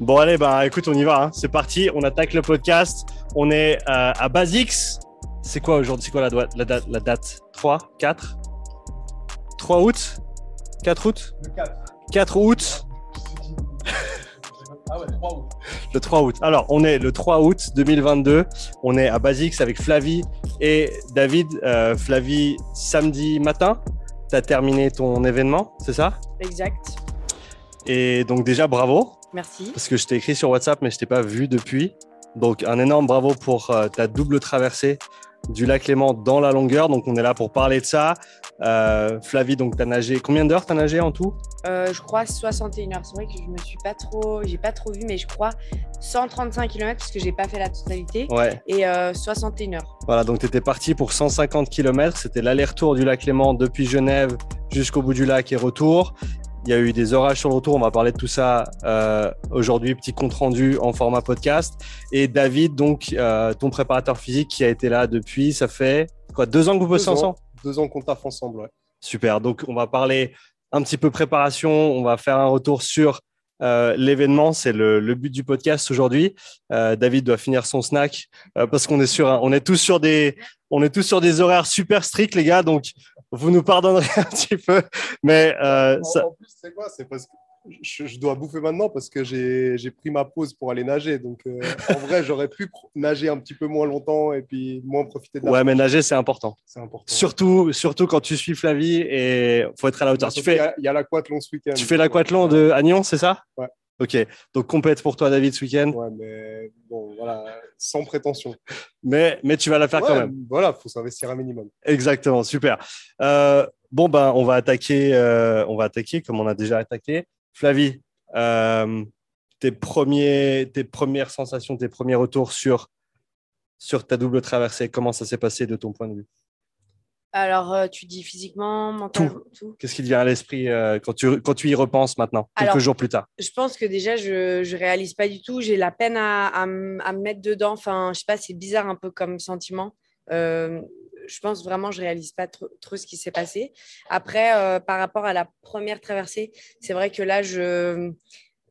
Bon, allez, bah écoute, on y va. hein. C'est parti. On attaque le podcast. On est euh, à Basix. C'est quoi aujourd'hui? C'est quoi la, doi- la date, la date? 3 4 3 août? 4 août? 4 août? Ah ouais, 3 août. Le 3 août. Alors, on est le 3 août 2022. On est à Basix avec Flavie et David. Euh, Flavie, samedi matin, tu as terminé ton événement, c'est ça? Exact. Et donc, déjà, bravo. Merci. Parce que je t'ai écrit sur WhatsApp, mais je t'ai pas vu depuis. Donc, un énorme bravo pour euh, ta double traversée du lac Léman dans la longueur. Donc, on est là pour parler de ça. Euh, Flavie, donc, tu as nagé. Combien d'heures tu as nagé en tout? Euh, je crois 61 heures. C'est vrai que je me suis pas trop, j'ai pas trop vu, mais je crois 135 km parce que j'ai pas fait la totalité Ouais. et euh, 61 heures. Voilà, donc tu étais parti pour 150 km. C'était l'aller-retour du lac Léman depuis Genève jusqu'au bout du lac et retour. Il y a eu des orages sur le retour. On va parler de tout ça euh, aujourd'hui. Petit compte rendu en format podcast. Et David, donc, euh, ton préparateur physique qui a été là depuis, ça fait quoi Deux ans que vous bossez ensemble? Deux ans qu'on taffe ensemble, ouais. Super. Donc, on va parler un petit peu préparation. On va faire un retour sur euh, l'événement. C'est le, le but du podcast aujourd'hui. Euh, David doit finir son snack euh, parce qu'on est sur, un- on est tous sur des, on est tous sur des horaires super stricts, les gars. Donc, vous nous pardonnerez un petit peu, mais euh, En, ça, en plus, c'est quoi? C'est parce que je, je dois bouffer maintenant parce que j'ai pris ma pause pour aller nager. Donc, euh, en vrai, j'aurais pu nager un petit peu moins longtemps et puis moins profiter de la ouais, mais nager c'est important. C'est important. Surtout, surtout quand tu suis Flavie et faut être à la hauteur. Tu fais, a- Il y a l'aquathlon ce week-end. tu fais l'aquathlon de Agnon, c'est ça? Ouais. Ok. Donc compète pour toi, David, ce week-end. Ouais, mais bon, voilà, sans prétention. Mais, mais tu vas la faire quand même. Voilà, faut s'investir un minimum. Exactement, super. Euh, bon, ben, on va attaquer, euh, on va attaquer comme on a déjà attaqué. Flavie, euh, tes, premiers, tes premières sensations, tes premiers retours sur, sur ta double traversée, comment ça s'est passé de ton point de vue? Alors, euh, tu dis physiquement, mentalement, tout. Qu'est-ce qui te vient à l'esprit euh, quand, tu, quand tu y repenses maintenant, quelques jours plus tard? Je pense que déjà, je, je réalise pas du tout. J'ai la peine à, à, à me mettre dedans. Enfin, je sais pas, c'est bizarre un peu comme sentiment. Euh, je pense vraiment, je réalise pas trop, trop ce qui s'est passé. Après, euh, par rapport à la première traversée, c'est vrai que là, je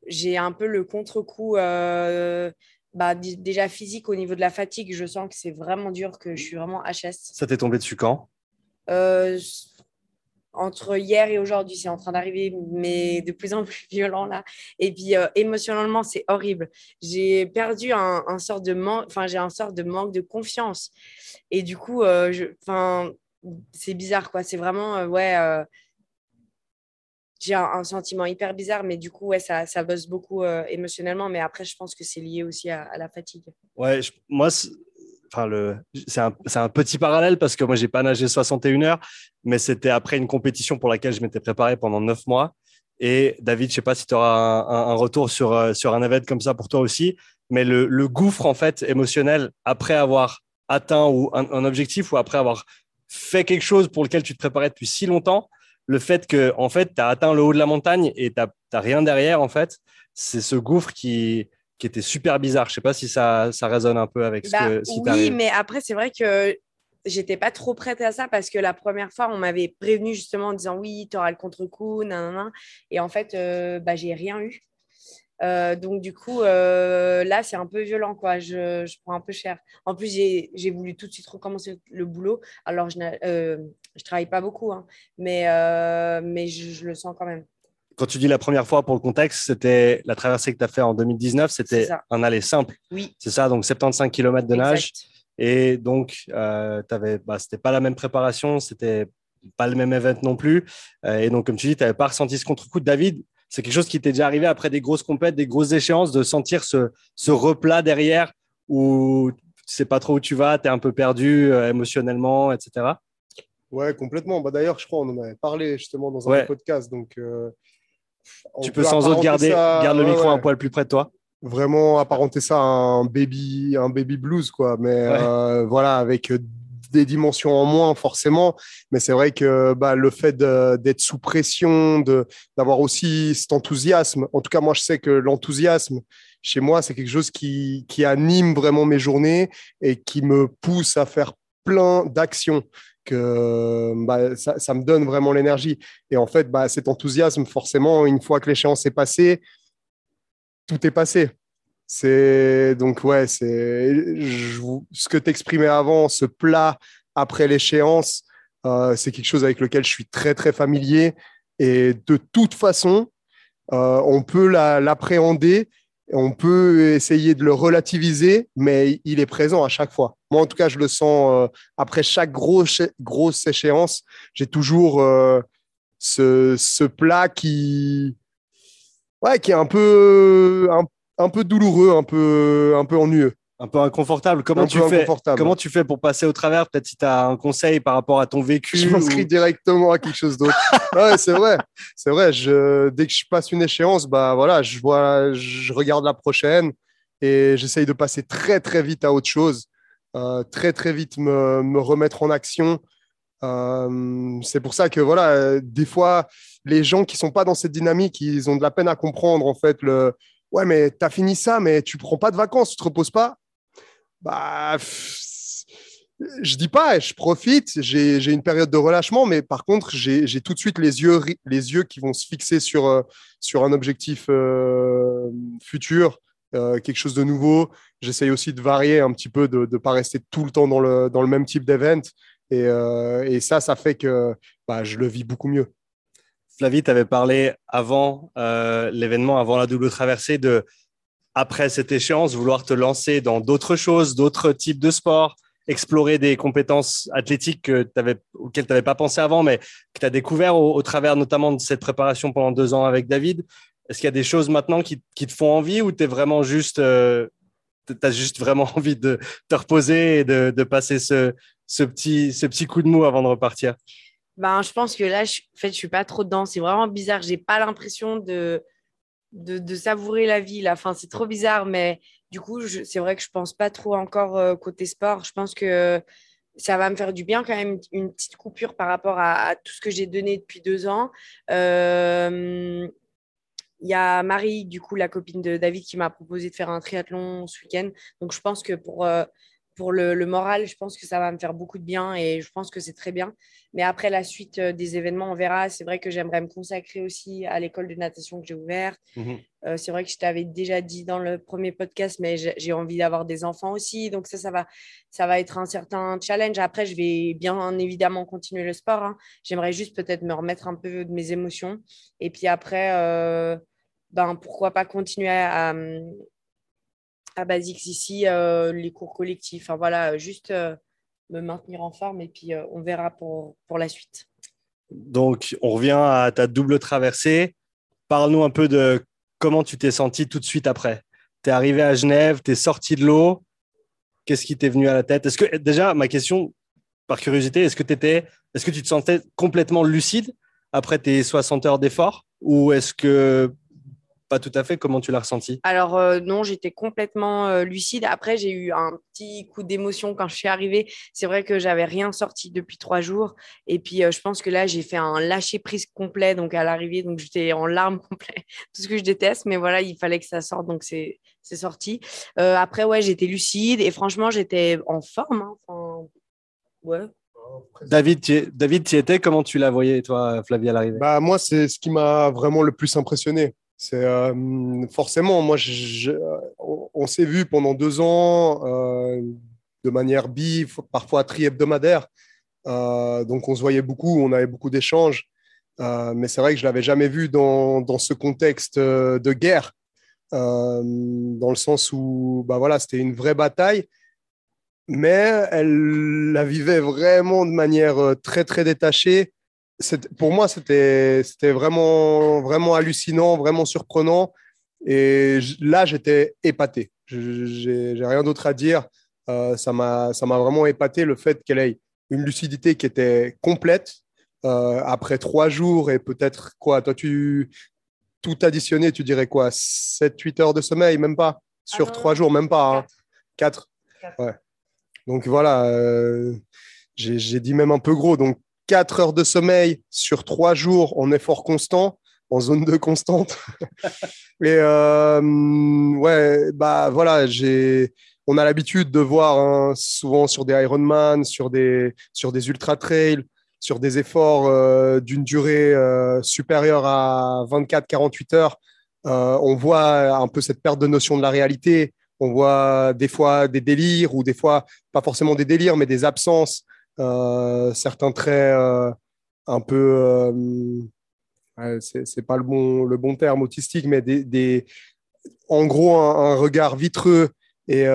j'ai un peu le contre-coup. euh, bah, déjà physique au niveau de la fatigue, je sens que c'est vraiment dur, que je suis vraiment HS. Ça t'est tombé dessus quand? Euh, entre hier et aujourd'hui, c'est en train d'arriver, mais de plus en plus violent là. Et puis euh, émotionnellement, c'est horrible. J'ai perdu un, un sort de manque, enfin j'ai un sort de manque de confiance. Et du coup, euh, c'est bizarre quoi. C'est vraiment euh, ouais. j'ai un, sentiment hyper bizarre, mais du coup, ouais, ça, ça bosse beaucoup émotionnellement. Mais après, je pense que c'est lié aussi à, la fatigue. Ouais, moi, enfin, c'est un, un petit parallèle parce que moi, j'ai pas nagé 61 heures, mais c'était après une compétition pour laquelle je m'étais préparé pendant neuf mois. Et David, je sais pas si tu auras un, retour sur, euh, sur un événement comme ça pour toi aussi, mais le, le gouffre en fait émotionnel après avoir atteint ou un, un objectif ou après avoir fait quelque chose pour lequel tu te préparais depuis si longtemps, le fait que en fait tu as atteint le haut de la montagne et tu n'as rien derrière en fait, c'est ce gouffre qui, qui était super bizarre. Je sais pas si ça, ça résonne un peu avec ce, Bah, que, ce qui oui, mais après, c'est vrai que j'étais pas trop prête à ça parce que la première fois, on m'avait prévenu justement en disant oui, tu auras le contre-coup, nanana. Et en fait, euh, bah, j'ai rien eu. Euh, donc, du coup, euh, là, c'est un peu violent, quoi. Je, je prends un peu cher. En plus, j'ai voulu tout de suite recommencer le boulot. Alors, je ne je travaille pas beaucoup, hein, mais, euh, mais je, je le sens quand même. Quand tu dis la première fois, pour le contexte, c'était la traversée que tu as fait en 2019, C'est c'était un aller simple. Oui. C'est ça, donc 75 km de nage. exact. Et donc, euh, bah, c'était pas la même préparation, c'était pas le même event non plus. Euh, et donc, comme tu dis, tu n'avais pas ressenti ce contre-coup. David, c'est quelque chose qui t'est déjà arrivé après des grosses compètes, des grosses échéances, de sentir ce, ce replat derrière où tu sais pas trop où tu vas, tu es un peu perdu euh, émotionnellement, etc. Ouais, complètement. Bah, D'ailleurs, je crois qu'on en avait parlé justement dans un Ouais. podcast. Donc, euh, tu peux sans autre garder, ça- garde le ouais, micro ouais. un poil plus près de toi. Vraiment apparenter ça à un baby, un baby blues, quoi. Mais euh, voilà, avec euh, des dimensions en moins, forcément. Mais c'est vrai que bah, le fait d'être sous pression, d'avoir aussi cet enthousiasme, en tout cas, moi, je sais que l'enthousiasme, chez moi, c'est quelque chose qui, qui anime vraiment mes journées et qui me pousse à faire plein d'actions que bah, ça, ça me donne vraiment l'énergie. Et en fait, bah, cet enthousiasme, forcément, une fois que l'échéance est passée, tout est passé. C'est donc ouais, c'est ce que tu exprimais avant, ce plat après l'échéance, euh, c'est quelque chose avec lequel je suis très très familier et de toute façon, euh, on peut l'appréhender, on peut essayer de le relativiser, mais il est présent à chaque fois. Moi, en tout cas, je le sens euh, après chaque grosse échéance, j'ai toujours ce, plat qui ouais, qui est un peu un, un peu douloureux, un peu, un peu ennuyeux. Un peu inconfortable. Comment, tu, fais, comment tu fais pour passer au travers? Peut-être si tu as un conseil par rapport à ton vécu. Je m'inscris directement à quelque chose d'autre. ouais, c'est vrai. C'est vrai. Je, dès que je passe une échéance, bah, voilà, je, vois, je regarde la prochaine et j'essaye de passer très, très vite à autre chose. Euh, très, très vite me, me remettre en action. Euh, c'est pour ça que, voilà, des fois, les gens qui sont pas dans cette dynamique, ils ont de la peine à comprendre, en fait, le, Ouais, mais tu as fini ça, mais tu prends pas de vacances, tu te reposes pas. Bah, je dis pas, je profite, j'ai une période de relâchement, mais par contre, j'ai tout de suite les yeux, les yeux qui vont se fixer sur, euh, sur un objectif euh, futur, euh, quelque chose de nouveau. J'essaye aussi de varier un petit peu, de ne pas rester tout le temps dans le, dans le même type d'event. Et, et, ça, ça fait que bah, je le vis beaucoup mieux. Flavie, tu avais parlé avant euh, l'événement, avant la double traversée, de après cette échéance, vouloir te lancer dans d'autres choses, d'autres types de sports, explorer des compétences athlétiques que avais, auxquelles tu n'avais pas pensé avant, mais que tu as découvert au, travers notamment de cette préparation pendant deux ans avec David. Est-ce qu'il y a des choses maintenant qui, te font envie ou tu vraiment juste, euh, as juste vraiment envie de te reposer et de, passer ce, ce, petit, ce petit coup de mou avant de repartir? Ben, je pense que là, je, en fait, suis pas trop dedans. C'est vraiment bizarre. J'ai pas l'impression de, de, savourer la vie. Là. c'est trop bizarre, mais du coup, c'est vrai que je pense pas trop encore euh, côté sport. Je pense que ça va me faire du bien quand même une petite coupure par rapport à, tout ce que j'ai donné depuis deux ans. Euh, il y a Marie, du coup, la copine de David, qui m'a proposé de faire un triathlon ce week-end. Donc, je pense que pour, euh, pour le, moral, je pense que ça va me faire beaucoup de bien et je pense que c'est très bien. Mais après la suite euh, des événements, on verra. C'est vrai que j'aimerais me consacrer aussi à l'école de natation que j'ai ouverte. Mhm. Euh, c'est vrai que je t'avais déjà dit dans le premier podcast, mais j'ai envie d'avoir des enfants aussi. Donc ça, ça va, ça va être un certain challenge. Après, je vais bien évidemment continuer le sport. Hein. J'aimerais juste peut-être me remettre un peu de mes émotions. Et puis après, euh, ben, pourquoi pas continuer à, à Basics ici, euh, les cours collectifs. Enfin, voilà, juste euh, me maintenir en forme et puis euh, on verra pour, pour la suite. Donc, on revient à ta double traversée. Parle-nous un peu de comment tu t'es senti tout de suite après. Tu es arrivé à Genève, tu es sorti de l'eau. Qu'est-ce qui t'est venu à la tête? Est-ce que déjà ma question par curiosité, est-ce que tu est-ce que tu te sentais complètement lucide après tes 60 heures d'effort ou est-ce que pas tout à fait. Comment tu l'as ressenti? Alors euh, non, j'étais complètement euh, lucide. Après, j'ai eu un petit coup d'émotion quand je suis arrivée. C'est vrai que j'avais rien sorti depuis trois jours. Et puis, euh, je pense que là, j'ai fait un lâcher prise complet. Donc à l'arrivée, donc j'étais en larmes complet. Tout ce que je déteste, mais voilà, il fallait que ça sorte. Donc c'est sorti. après, ouais, j'étais lucide et franchement, j'étais en forme. Hein. Enfin, ouais. David, tu, David, tu étais? Comment tu la voyais, toi, Flavie, à l'arrivée? Bah, Moi, c'est ce qui m'a vraiment le plus impressionné. C'est euh, forcément, moi, on, s'est vu pendant deux ans euh, de manière bi, parfois tri-hebdomadaire. Euh, donc, on se voyait beaucoup, on avait beaucoup d'échanges. mais c'est vrai que je l'avais jamais vu dans, dans ce contexte de guerre, dans le sens où, bah voilà, c'était une vraie bataille mais elle la vivait vraiment de manière très très détachée pour moi, c'était vraiment, vraiment hallucinant, vraiment surprenant. Et là, j'étais épaté. J'ai rien d'autre à dire. Euh, ça m'a vraiment épaté le fait qu'elle ait une lucidité qui était complète. Euh, après trois jours et peut-être quoi, toi, tu tout additionné, tu dirais quoi 7-8 heures de sommeil, même pas? Sur ah trois jours, même pas. 4. Hein. Ouais. Donc voilà, euh, j'ai dit même un peu gros. Donc 4 heures de sommeil sur 3 jours en effort constant, en zone de constante. et euh, ouais, bah voilà, j'ai, on a l'habitude de voir hein, souvent sur des Ironman, sur des, sur des ultra trails, sur des efforts euh, d'une durée euh, supérieure à 24-48 heures. on voit un peu cette perte de notion de la réalité. On voit des fois des délires ou des fois pas forcément des délires, mais des absences, certains traits un peu, c'est pas le bon, le bon terme autistique, mais des, en gros un, regard vitreux. Et,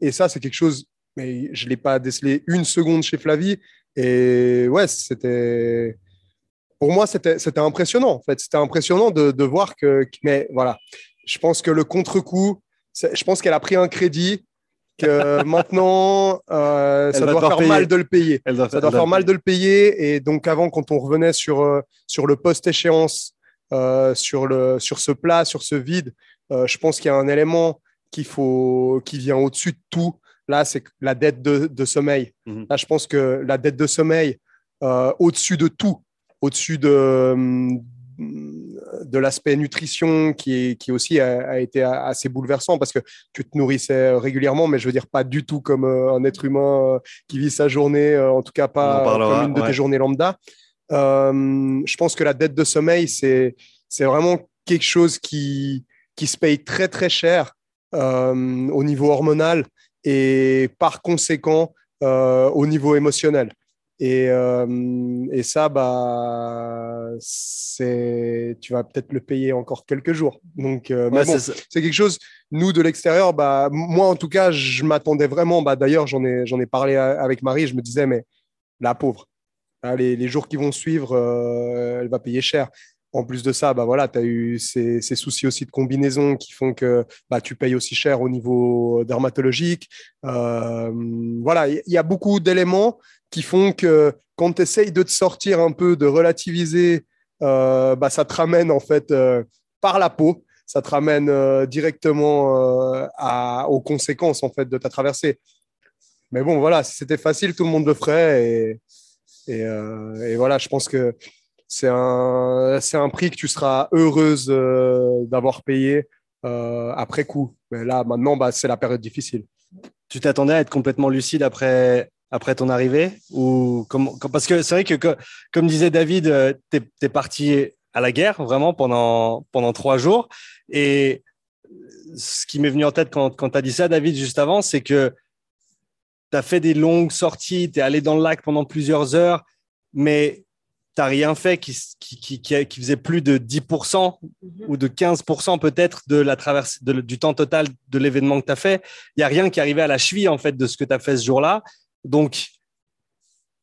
et ça, c'est quelque chose, mais je l'ai pas décelé une seconde chez Flavie. Et ouais, c'était pour moi, c'était impressionnant. En fait, c'était impressionnant de, de, voir que, mais voilà, je pense que le contre-coup, je pense qu'elle a pris un crédit maintenant, euh, ça doit faire mal de le payer. ça doit faire mal de le payer. Et donc, avant, quand on revenait sur, euh, sur le post-échéance, euh, sur, le, sur ce plat, sur ce vide, je pense qu'il y a un élément qu'il faut, qui vient au-dessus de tout. Là, c'est la dette de, de sommeil. Mhm. Là, je pense que la dette de sommeil, au-dessus de tout, au-dessus de, de l'aspect nutrition qui, qui aussi a, été assez bouleversant parce que tu te nourrissais régulièrement, mais je veux dire pas du tout comme euh, un être humain euh, qui vit sa journée, euh, en tout cas pas comme une de tes journées lambda. je pense que la dette de sommeil, c'est vraiment quelque chose qui, qui se paye très très cher au niveau hormonal et par conséquent au niveau émotionnel. Et, euh, et ça, bah, tu vas peut-être le payer encore quelques jours. Donc, euh, c'est quelque chose, nous, de l'extérieur, bah, moi, en tout cas, je m'attendais vraiment. Bah, D'ailleurs, j'en ai, ai parlé avec Marie. Je me disais, mais la pauvre, hein, les, les, jours qui vont suivre, euh, elle va payer cher. En plus de ça, bah voilà, tu as eu ces, ces, soucis aussi de combinaison qui font que bah, tu payes aussi cher au niveau dermatologique. voilà, il y, a beaucoup d'éléments qui font que quand tu essayes de te sortir un peu, de relativiser, euh, bah, ça te ramène en fait euh, par la peau, ça te ramène euh, directement aux conséquences en fait de ta traversée. Mais bon, voilà, si c'était facile, tout le monde le ferait. Et, voilà, je pense que c'est un, un prix que tu seras heureuse d'avoir payé après coup. Mais là, maintenant, bah, c'est la période difficile. Tu t'attendais à être complètement lucide après, après ton arrivée ou Parce que c'est vrai que, comme disait David, euh, tu es, parti à la guerre vraiment pendant, pendant trois jours. Et ce qui m'est venu en tête quand, quand tu as dit ça, David, juste avant, c'est que tu as fait des longues sorties, tu es allé dans le lac pendant plusieurs heures, mais tu n'as rien fait qui, qui, qui, faisait plus de 10% mhm. ou de 15% peut-être de la traversée, du temps total de l'événement que tu as fait. Il n'y a rien qui arrivait à la cheville en fait de ce que tu as fait ce jour-là. Donc,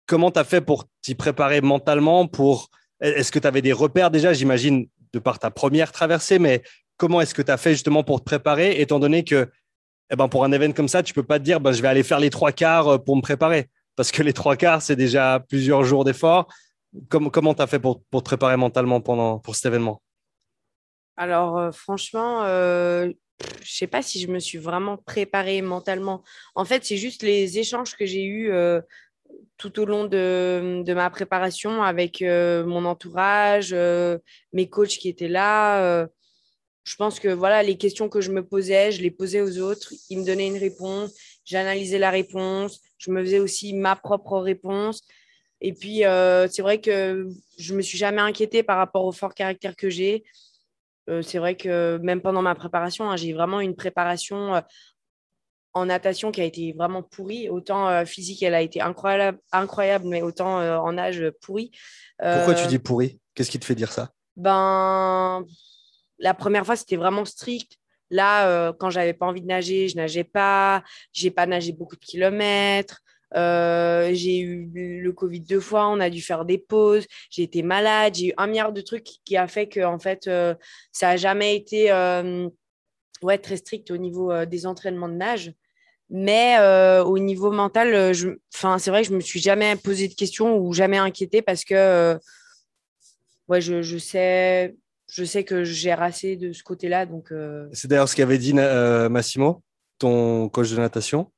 comment tu as fait pour t'y préparer mentalement pour... Est-ce que tu avais des repères déjà, j'imagine, de par ta première traversée, mais comment est-ce que tu as fait justement pour te préparer, étant donné que eh ben, pour un événement comme ça, tu peux pas te dire ben, je vais aller faire les trois quarts euh, pour me préparer, parce que les trois quarts, c'est déjà plusieurs jours d'effort. comment tu as fait pour, te préparer mentalement pendant, pour cet événement? Alors, euh, franchement, euh, je sais pas si je me suis vraiment préparée mentalement. En fait, c'est juste les échanges que j'ai eus euh, tout au long de, ma préparation avec euh, mon entourage, euh, mes coachs qui étaient là. je pense que voilà, les questions que je me posais, je les posais aux autres. Ils me donnaient une réponse, j'analysais la réponse, je me faisais aussi ma propre réponse. Et puis, c'est vrai que je me suis jamais inquiétée par rapport au fort caractère que j'ai. Euh, c'est vrai que même pendant ma préparation, hein, j'ai vraiment une préparation euh, en natation qui a été vraiment pourrie. Autant euh, physique, elle a été incroyable, incroyable mais autant en nage pourrie. Pourquoi tu dis pourrie? Qu'est-ce qui te fait dire ça? Ben, la première fois, c'était vraiment strict. Là, quand j'avais pas envie de nager, je nageais pas. J'ai pas nagé beaucoup de kilomètres. Euh, j'ai eu le Covid deux fois, on a dû faire des pauses, j'ai été malade, j'ai eu un milliard de trucs qui a fait que en fait, euh, ça n'a jamais été euh, ouais, très strict au niveau des entraînements de nage. Mais au niveau mental, c'est vrai que je ne me suis jamais posé de questions ou jamais inquiété parce que ouais, je, je, sais, je sais que gère assez de ce côté-là. C'est d'ailleurs ce qu'avait dit Massimo, ton coach de natation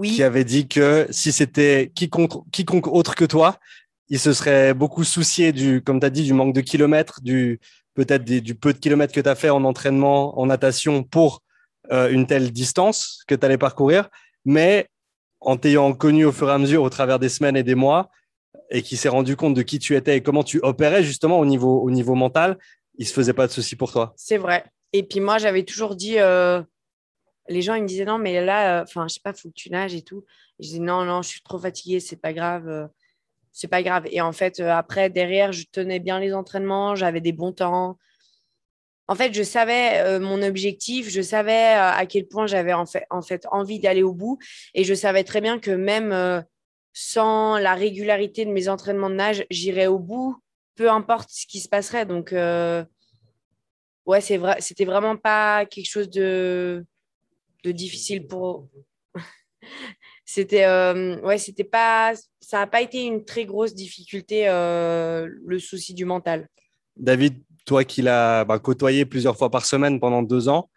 qui avait dit que si c'était quiconque, quiconque autre que toi, il se serait beaucoup soucié du, comme tu as dit, du manque de kilomètres, du peut-être du peu de kilomètres que tu as fait en entraînement, en natation pour euh, une telle distance que tu allais parcourir. Mais en t'ayant connu au fur et à mesure, au travers des semaines et des mois, et qui s'est rendu compte de qui tu étais et comment tu opérais justement au niveau, au niveau mental, il se faisait pas de soucis pour toi. C'est vrai. Et puis moi, j'avais toujours dit, euh, les gens, ils me disaient non, mais là, enfin, je sais pas, faut que tu nages et tout. je disais non, non, je suis trop fatiguée, c'est pas grave, c'est pas grave. Et en fait, après, derrière, je tenais bien les entraînements, j'avais des bons temps. En fait, je savais mon objectif, je savais à quel point j'avais en fait, en fait envie d'aller au bout. Et je savais très bien que même sans la régularité de mes entraînements de nage, j'irais au bout, peu importe ce qui se passerait. Donc, euh, ouais, c'est vrai, c'était vraiment pas quelque chose de, de difficile pour. c'était, euh, ouais, c'était pas, ça n'a pas été une très grosse difficulté, euh, le souci du mental. David, toi qui l'as bah, côtoyé plusieurs fois par semaine pendant deux ans,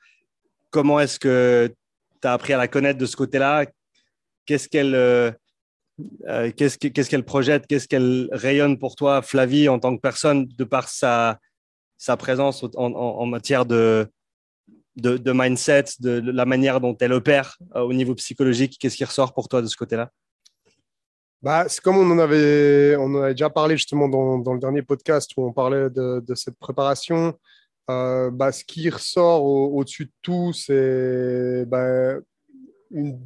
comment est-ce que tu as appris à la connaître de ce côté-là? Qu'est-ce qu'elle euh, qu'est-ce qu'elle projette, qu'est-ce qu'elle rayonne pour toi, Flavie, en tant que personne, de par sa, sa présence en, matière de, de, mindset, de, la manière dont elle opère euh, au niveau psychologique Qu'est-ce qui ressort pour toi de ce côté-là? Bah, c'est comme on en avait, on en avait déjà parlé justement dans, dans le dernier podcast où on parlait de, cette préparation. Euh, bah, ce qui ressort au-dessus de tout, c'est bah, une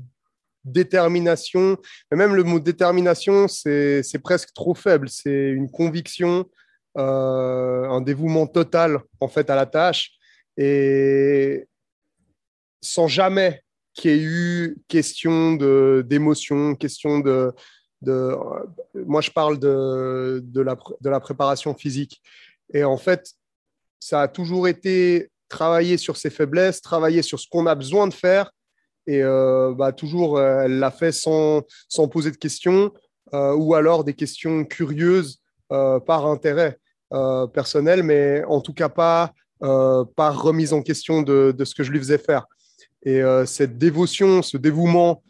détermination. Mais même le mot détermination, c'est presque trop faible. C'est une conviction, euh, un dévouement total en fait à la tâche. Et sans jamais qu'il y ait eu question d'émotion, question de, de, Moi, je parle de, de, la, de la préparation physique. Et en fait, ça a toujours été travailler sur ses faiblesses, travailler sur ce qu'on a besoin de faire et euh, bah, toujours, euh, elle l'a fait sans, sans, poser de questions euh, ou alors des questions curieuses par intérêt personnel, mais en tout cas pas par remise en question de, ce que je lui faisais faire. Et cette dévotion, ce dévouement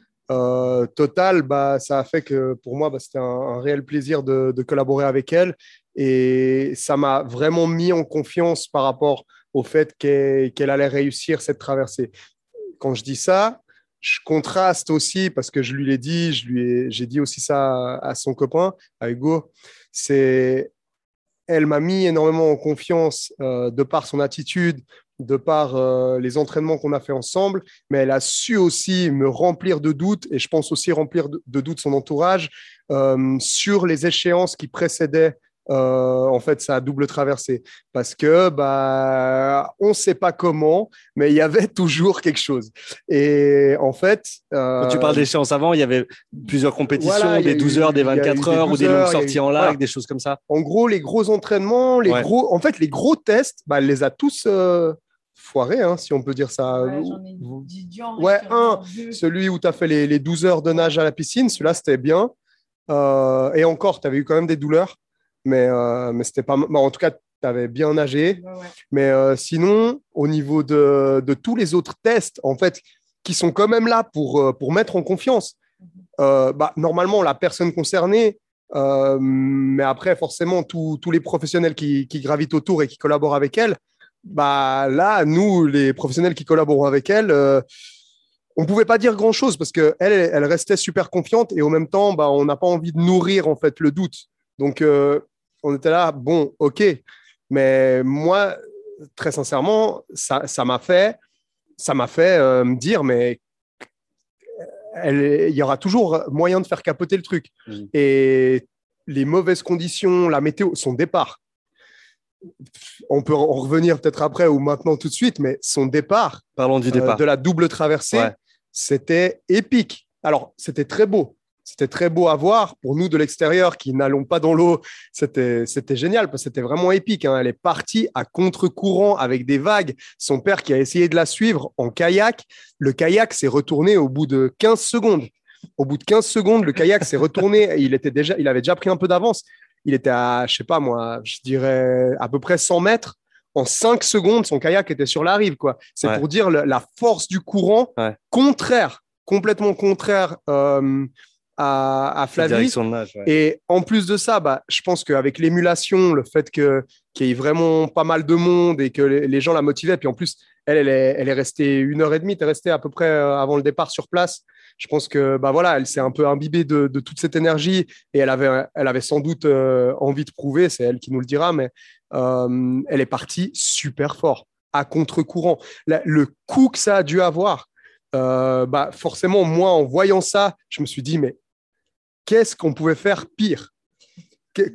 total, bah, ça a fait que pour moi, bah, c'était un, réel plaisir de, collaborer avec elle. Et ça m'a vraiment mis en confiance par rapport au fait qu'elle allait réussir cette traversée. Quand je dis ça, je contraste aussi parce que je lui l'ai dit, j'ai dit aussi ça à, son copain, à Hugo. C'est, elle m'a mis énormément en confiance euh, de par son attitude, de par euh, les entraînements qu'on a fait ensemble, mais elle a su aussi me remplir de doutes et je pense aussi remplir de, doutes son entourage euh, sur les échéances qui précédaient euh, en fait, ça a double traversée. Parce que, bah, on ne sait pas comment, mais il y avait toujours quelque chose. Et en fait. Quand tu parles d'échéances avant, il y avait plusieurs compétitions, des 12 heures, des 24 heures, ou des longues sorties en lac, des choses comme ça. En gros, les gros entraînements, les gros, en fait, les gros tests, bah, elle les a tous. Euh, foirés, hein, si on peut dire ça. Ouais, un, celui où tu as fait les, les, 12 heures de nage à la piscine, celui-là, c'était bien. Euh, et encore, tu avais eu quand même des douleurs mais, euh, mais c'était pas. en tout cas, tu avais bien nagé. Mais euh, sinon, au niveau de, de, tous les autres tests, en fait, qui sont quand même là pour, euh, pour mettre en confiance, mhm. bah, normalement, la personne concernée, mais après, forcément, tous les professionnels qui, qui, gravitent autour et qui collaborent avec elle, bah, là, nous, les professionnels qui collaborent avec elle, on pouvait pas dire grand chose parce qu'elle, elle restait super confiante et au même temps, bah, on n'a pas envie de nourrir en fait le doute. Donc, on était là, bon, ok. Mais moi, très sincèrement, ça, m'a fait, ça m'a fait euh, me dire, mais il y aura toujours moyen de faire capoter le truc. Mmh. Et les mauvaises conditions, la météo, son départ, on peut en revenir peut-être après ou maintenant tout de suite, mais son départ, Parlons du départ. Euh, de la double traversée, c'était épique. Alors, c'était très beau. C'était très beau à voir. Pour nous de l'extérieur qui n'allons pas dans l'eau, c'était, c'était génial parce que c'était vraiment épique. Hein. Elle est partie à contre-courant avec des vagues. Son père qui a essayé de la suivre en kayak. Le kayak s'est retourné au bout de 15 secondes. Au bout de 15 secondes, le kayak s'est retourné. Il, était déjà, il avait déjà pris un peu d'avance. Il était à, je sais pas moi, je dirais à peu près 100 mètres en 5 secondes, son kayak était sur la rive. Quoi. C'est pour dire la force du courant contraire, complètement contraire euh, à, Flavie. Et en plus de ça, bah, je pense qu'avec l'émulation, le fait qu'il y ait vraiment pas mal de monde et que les, gens la motivaient, puis en plus, elle, elle est, elle est restée une heure et demie, tu es restée à peu près euh, avant le départ sur place. Je pense que bah voilà, elle s'est un peu imbibée de, toute cette énergie et elle avait, elle avait sans doute euh, envie de prouver, c'est elle qui nous le dira, mais euh, elle est partie super fort. à contre-courant. Le coût que ça a dû avoir, euh, bah forcément, moi, en voyant ça, je me suis dit, mais qu'est-ce qu'on pouvait faire pire?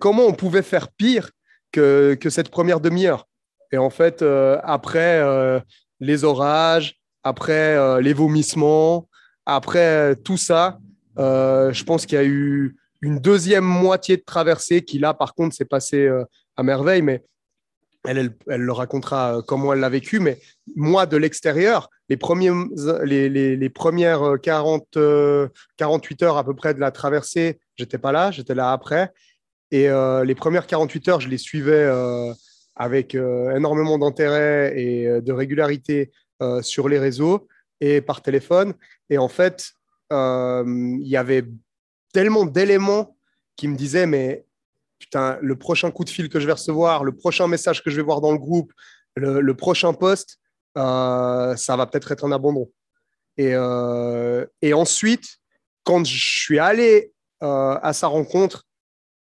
Comment on pouvait faire pire que, cette première demi-heure? Et en fait, euh, après euh, les orages, après les vomissements, après tout ça, je pense qu'il y a eu une deuxième moitié de traversée qui, là, par contre, s'est passée à merveille. Mais elle, elle, le racontera comment elle l'a vécu, mais moi, de l'extérieur, les, premiers, les, les, premières 40, 48 heures à peu près de la traversée, j'étais pas là, j'étais là après. Et euh, les premières 48 heures, je les suivais euh, avec euh, énormément d'intérêt et de régularité sur les réseaux et par téléphone. Et en fait, il y avait tellement d'éléments qui me disaient, mais putain, le prochain coup de fil que je vais recevoir, le prochain message que je vais voir dans le groupe, le prochain post, euh, ça va peut-être être un abandon. Et, euh, ensuite, quand je suis allé euh, à sa rencontre,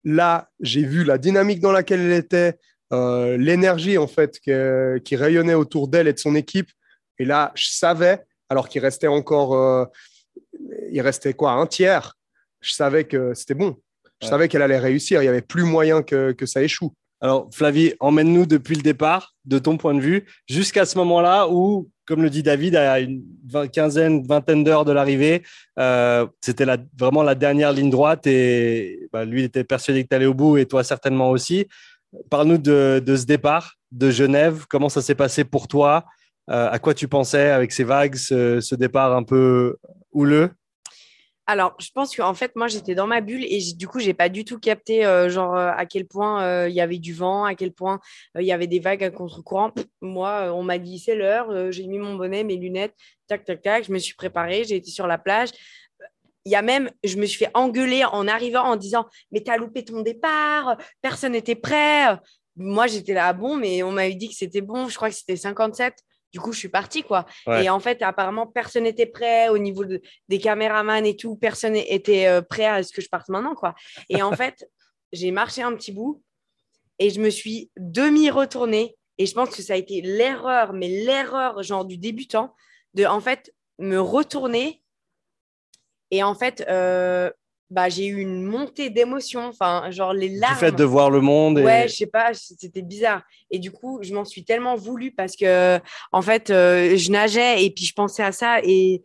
là, j'ai vu la dynamique dans laquelle elle était, l'énergie en fait qui rayonnait autour d'elle et de son équipe. Et là, je savais, alors qu'il restait encore, il restait quoi, un tiers. Je savais que c'était bon. Je savais qu'elle allait réussir. Il n'y avait plus moyen que, que ça échoue. Alors, Flavie, emmène-nous depuis le départ, de ton point de vue, jusqu'à ce moment-là où, comme le dit David, à une quinzaine, vingtaine d'heures de l'arrivée, euh, c'était vraiment la dernière ligne droite et bah, lui était persuadé que tu allais au bout et toi certainement aussi. Parle-nous de, ce départ de Genève. Comment ça s'est passé pour toi? Euh, À quoi tu pensais avec ces vagues, ce départ un peu houleux? Alors, je pense qu'en fait, moi, j'étais dans ma bulle et du coup, j'ai pas du tout capté euh, genre euh, à quel point euh, il y avait du vent, à quel point il y avait des vagues à contre-courant. Moi, on m'a dit c'est l'heure, j'ai mis mon bonnet, mes lunettes, tac, tac, tac, je me suis préparée, j'ai été sur la plage. Il y a même, je me suis fait engueuler en arrivant en disant mais t'as loupé ton départ, personne n'était prêt. Moi, j'étais là, ah bon, mais on m'avait dit que c'était bon, je crois que c'était 57. Du coup, je suis partie, quoi. Et en fait, apparemment, personne n'était prêt au niveau des caméramans et tout. Personne n'était euh, prêt à ce que je parte maintenant, quoi. Et en fait, j'ai marché un petit bout et je me suis demi-retournée. Et je pense que ça a été l'erreur, mais l'erreur, genre, du débutant, de, en fait, me retourner et en fait, euh, bah, j'ai eu une montée d'émotions, enfin, genre les larmes. Du fait de voir le monde. Ouais, je sais pas, c'était bizarre. Et du coup, je m'en suis tellement voulu parce que, en fait, euh, je nageais et puis je pensais à ça et,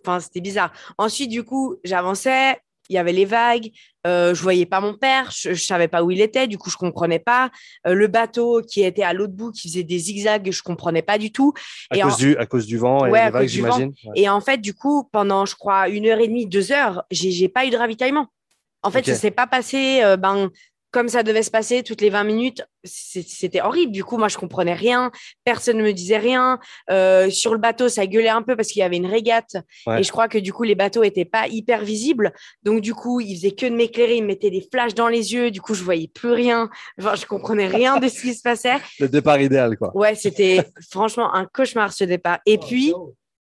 enfin, c'était bizarre. Ensuite, du coup, j'avançais, il y avait les vagues, euh, je voyais pas mon père, je, ne savais pas où il était, du coup je comprenais pas. Euh, le bateau qui était à l'autre bout, qui faisait des zigzags, je comprenais pas du tout. À, cause, du, à cause du vent et des vagues, j'imagine. Et en fait, du coup, pendant je crois une heure et demie, deux heures, j'ai pas eu de ravitaillement. En fait, ça s'est pas passé. Euh, ben, comme ça devait se passer toutes les 20 minutes, c'était horrible. Du coup, moi, je comprenais rien. Personne ne me disait rien. Euh, sur le bateau, ça gueulait un peu parce qu'il y avait une régate. Et je crois que du coup, les bateaux étaient pas hyper visibles. Donc, du coup, ils faisaient que de m'éclairer. Ils mettaient des flashs dans les yeux. Du coup, je voyais plus rien. Enfin, je comprenais rien de ce qui se passait. Le départ idéal, quoi. Ouais, c'était franchement un cauchemar ce départ. Et oh, puis,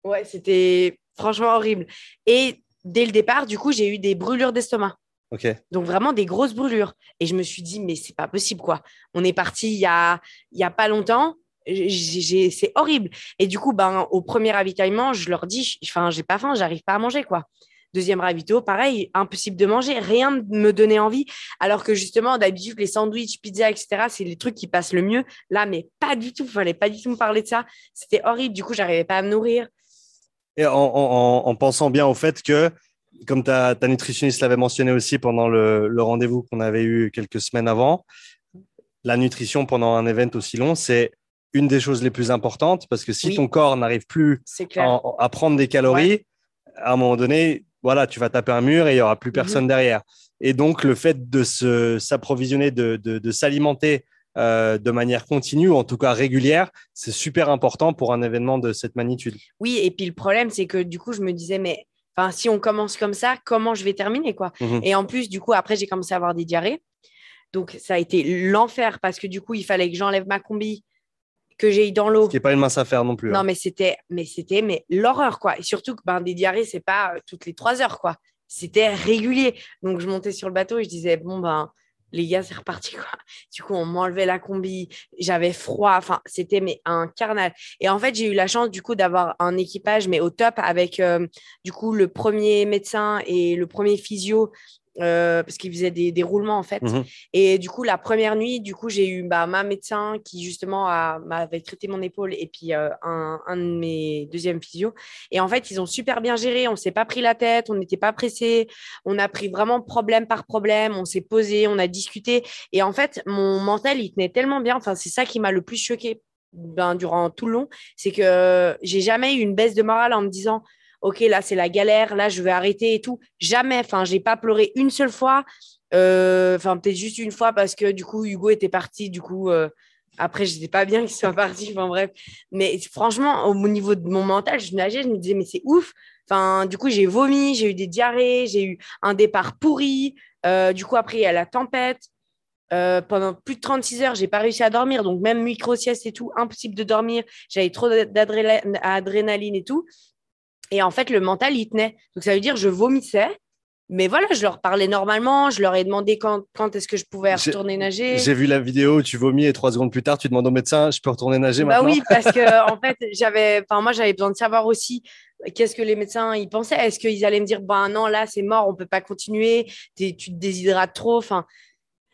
ouais, c'était franchement horrible. Et dès le départ, du coup, j'ai eu des brûlures d'estomac. Donc vraiment des grosses brûlures. Et je me suis dit, mais c'est pas possible quoi. On est parti il y a, il y a pas longtemps. C'est horrible. Et du coup, ben, au premier ravitaillement, je leur dis, enfin, j'ai pas faim, j'arrive pas à manger quoi. Deuxième ravito, pareil, impossible de manger, rien ne me donnait envie. Alors que justement, d'habitude, les sandwichs, pizza, etc., c'est les trucs qui passent le mieux. Là, mais pas du tout. Il fallait pas du tout me parler de ça. C'était horrible. Du coup, j'arrivais pas à me nourrir. Et en pensant bien au fait que comme ta, nutritionniste l'avait mentionné aussi pendant le, rendez-vous qu'on avait eu quelques semaines avant, la nutrition pendant un événement aussi long, c'est une des choses les plus importantes parce que si ton corps n'arrive plus à, prendre des calories, à un moment donné, voilà, tu vas taper un mur et il y aura plus mhm. personne derrière. Et donc, le fait de s'approvisionner, de, s'alimenter euh, de manière continue, ou en tout cas régulière, c'est super important pour un événement de cette magnitude. Oui, et puis le problème, c'est que du coup, je me disais, mais si on commence comme ça, comment je vais terminer quoi? Mhm. Et en plus, du coup, après, j'ai commencé à avoir des diarrhées. Donc, ça a été l'enfer parce que du coup, il fallait que j'enlève ma combi, que j'ai dans l'eau. Ce qui n'est pas une mince affaire non plus. Non, hein. mais c'était, mais c'était, mais l'horreur quoi. Et surtout que ben, des diarrhées, c'est pas euh, toutes les trois heures quoi. C'était régulier. Donc, je montais sur le bateau et je disais bon ben les gars, c'est reparti quoi. Du coup, on m'enlevait la combi, j'avais froid, enfin, c'était mais un carnal. Et en fait, j'ai eu la chance du coup d'avoir un équipage mais au top avec euh, du coup le premier médecin et le premier physio euh, parce qu'il faisait des, des, roulements en fait. Mhm. Et du coup, la première nuit, du coup, j'ai eu bah, ma médecin qui justement m'avait traité mon épaule et puis euh, un, un, de mes deuxièmes physio. Et en fait, ils ont super bien géré. On s'est pas pris la tête, on n'était pas pressé. On a pris vraiment problème par problème. On s'est posé, on a discuté. Et en fait, mon mental, il tenait tellement bien. Enfin, c'est ça qui m'a le plus choqué ben, durant tout le long. C'est que j'ai jamais eu une baisse de morale en me disant ok, là, c'est la galère, là, je vais arrêter et tout. Jamais. Enfin, j'ai pas pleuré une seule fois. Euh, enfin, peut-être juste une fois parce que du coup, Hugo était parti. Du coup, euh, après, je n'étais pas bien qu'il soit parti. Enfin, bref. Mais franchement, au niveau de mon mental, je nageais, je me disais, mais c'est ouf. Enfin, du coup, j'ai vomi, j'ai eu des diarrhées, j'ai eu un départ pourri. Euh, du coup, après, il y a la tempête. pendant plus de 36 heures, j'ai pas réussi à dormir. Donc, même micro-sieste et tout, impossible de dormir. J'avais trop d'adrénaline et tout. Et en fait, le mental, il tenait. Donc, ça veut dire je vomissais. Mais voilà, je leur parlais normalement. Je leur ai demandé quand, quand est-ce que je pouvais retourner nager. J'ai vu la vidéo où tu vomis et trois secondes plus tard, tu demandes au médecin, je peux retourner nager bah maintenant oui, parce que en fait, j'avais, enfin moi, j'avais besoin de savoir aussi qu'est-ce que les médecins ils pensaient. Est-ce qu'ils allaient me dire, ben non, là, c'est mort, on peut pas continuer, tu te déshydrates trop. Enfin,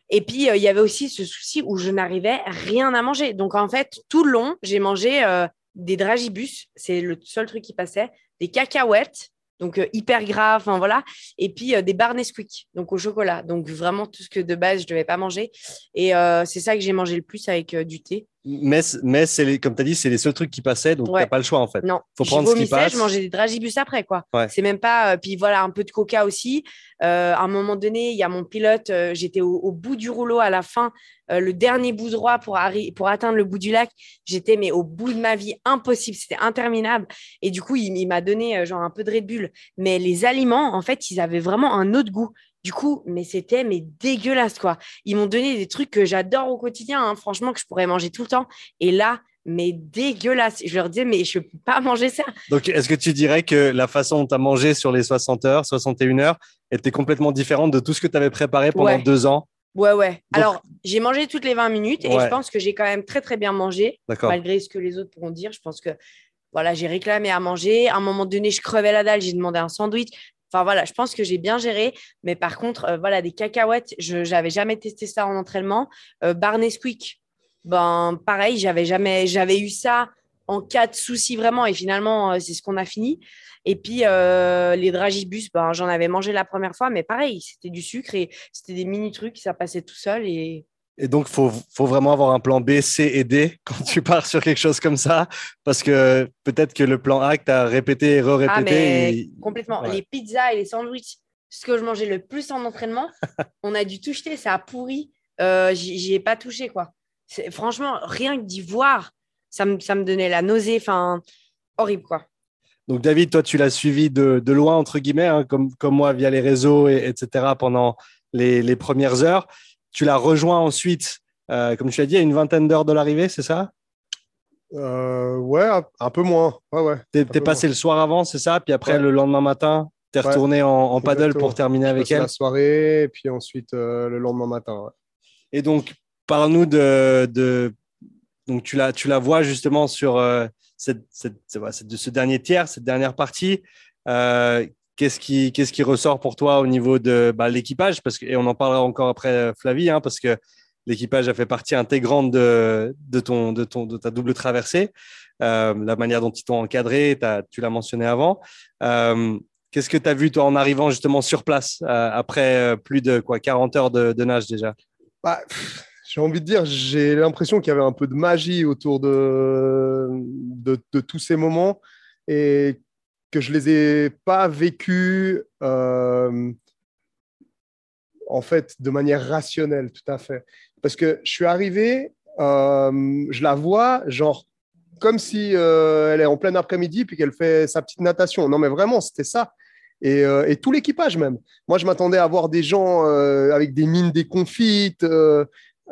et puis, euh, il y avait aussi ce souci où je n'arrivais rien à manger. Donc, en fait, tout le long, j'ai mangé euh, des dragibus. C'est le seul truc qui passait des cacahuètes, donc euh, hyper grave, enfin voilà, et puis euh, des barres Nesquik, donc au chocolat. Donc vraiment tout ce que de base je ne devais pas manger. Et euh, c'est ça que j'ai mangé le plus avec du thé. Mais, mais c'est comme tu as dit, c'est les seuls trucs qui passaient, donc tu n'as pas le choix en fait. Non, faut prendre ce qui passe. Je mangeais des dragibus après, quoi. Ouais. C'est même pas. puis voilà, un peu de coca aussi. à un moment donné, il y a mon pilote, j'étais au, au, bout du rouleau à la fin, le dernier bout droit pour, pour atteindre le bout du lac. J'étais mais au bout de ma vie, impossible, c'était interminable. Et du coup, il, il m'a donné genre un peu de Red Bull. Mais les aliments, en fait, ils avaient vraiment un autre goût. Du coup, mais c'était mais dégueulasse quoi. Ils m'ont donné des trucs que j'adore au quotidien, hein, franchement que je pourrais manger tout le temps. Et là, mais dégueulasse. Je leur disais mais je peux pas manger ça. Donc, est-ce que tu dirais que la façon dont tu as mangé sur les 60 heures, 61 heures, était complètement différente de tout ce que tu avais préparé pendant ouais. deux ans? Ouais, ouais. Donc... Alors, j'ai mangé toutes les 20 minutes et Ouais. je pense que j'ai quand même très, très bien mangé, D'accord. malgré ce que les autres pourront dire. Je pense que voilà, j'ai réclamé à manger. À un moment donné, je crevais la dalle, j'ai demandé un sandwich. Voilà, je pense que j'ai bien géré. Mais par contre, euh, voilà, des cacahuètes, je n'avais jamais testé ça en entraînement. Euh, bar Nesquik, ben pareil, j'avais jamais, j'avais eu ça en cas de souci vraiment. Et finalement, euh, c'est ce qu'on a fini. Et puis euh, les dragibus, ben, j'en avais mangé la première fois, mais pareil, c'était du sucre et c'était des mini trucs, ça passait tout seul et Et donc, faut, faut vraiment avoir un plan B, C et D quand tu pars sur quelque chose comme ça, parce que peut-être que le plan A que tu as répété et re-répété. Ah, mais il- complètement. Ouais. Les pizzas et les sandwichs, ce que je mangeais le plus en entraînement, on a dû tout jeter, ça a pourri. Euh, J'y ai pas touché, quoi. Franchement, rien que d'y voir, ça me, ça me donnait la nausée, enfin, horrible, quoi. Donc, David, toi, tu l'as suivi de, de loin, entre guillemets, hein, comme, comme moi, via les réseaux, et, etc., pendant les, les premières heures. Tu l'as rejoint ensuite, euh, comme tu l'as dit, à une vingtaine d'heures de l'arrivée, c'est ça? Euh, ouais, un, peu moins. Ouais, ouais. T'es t'es passé le soir avant, c'est ça? Puis après, Ouais. le lendemain matin, t'es retourné en, en paddle Exactement. pour terminer Je avec elle. la soirée, et puis ensuite euh, le lendemain matin. ouais. Et donc, parle-nous de, de. Donc, tu la, tu la vois justement sur cette, cette- ce dernier tiers, cette dernière partie. Euh, Qu'est-ce qui, ressort pour toi au niveau de bah, l'équipage? Et on en parlera encore après, euh, Flavie, hein, parce que l'équipage a fait partie intégrante de, ta double traversée. Euh, la manière dont ils t'ont encadré, tu l'as mentionné avant. Euh, Qu'est-ce que tu as vu, toi, en arrivant justement sur place, après plus de quoi, 40 heures de, nage déjà? Bah, j'ai envie de dire, j'ai l'impression qu'il y avait un peu de magie autour de, de, de tous ces moments et que je les ai pas vécus euh, en fait de manière rationnelle, tout à fait. Parce que je suis arrivé, euh, je la vois, genre comme si euh, elle est en plein après-midi puis qu'elle fait sa petite natation. Non, mais vraiment, c'était ça. Et, et tout l'équipage même. Moi, je m'attendais à voir des gens avec des mines déconfites,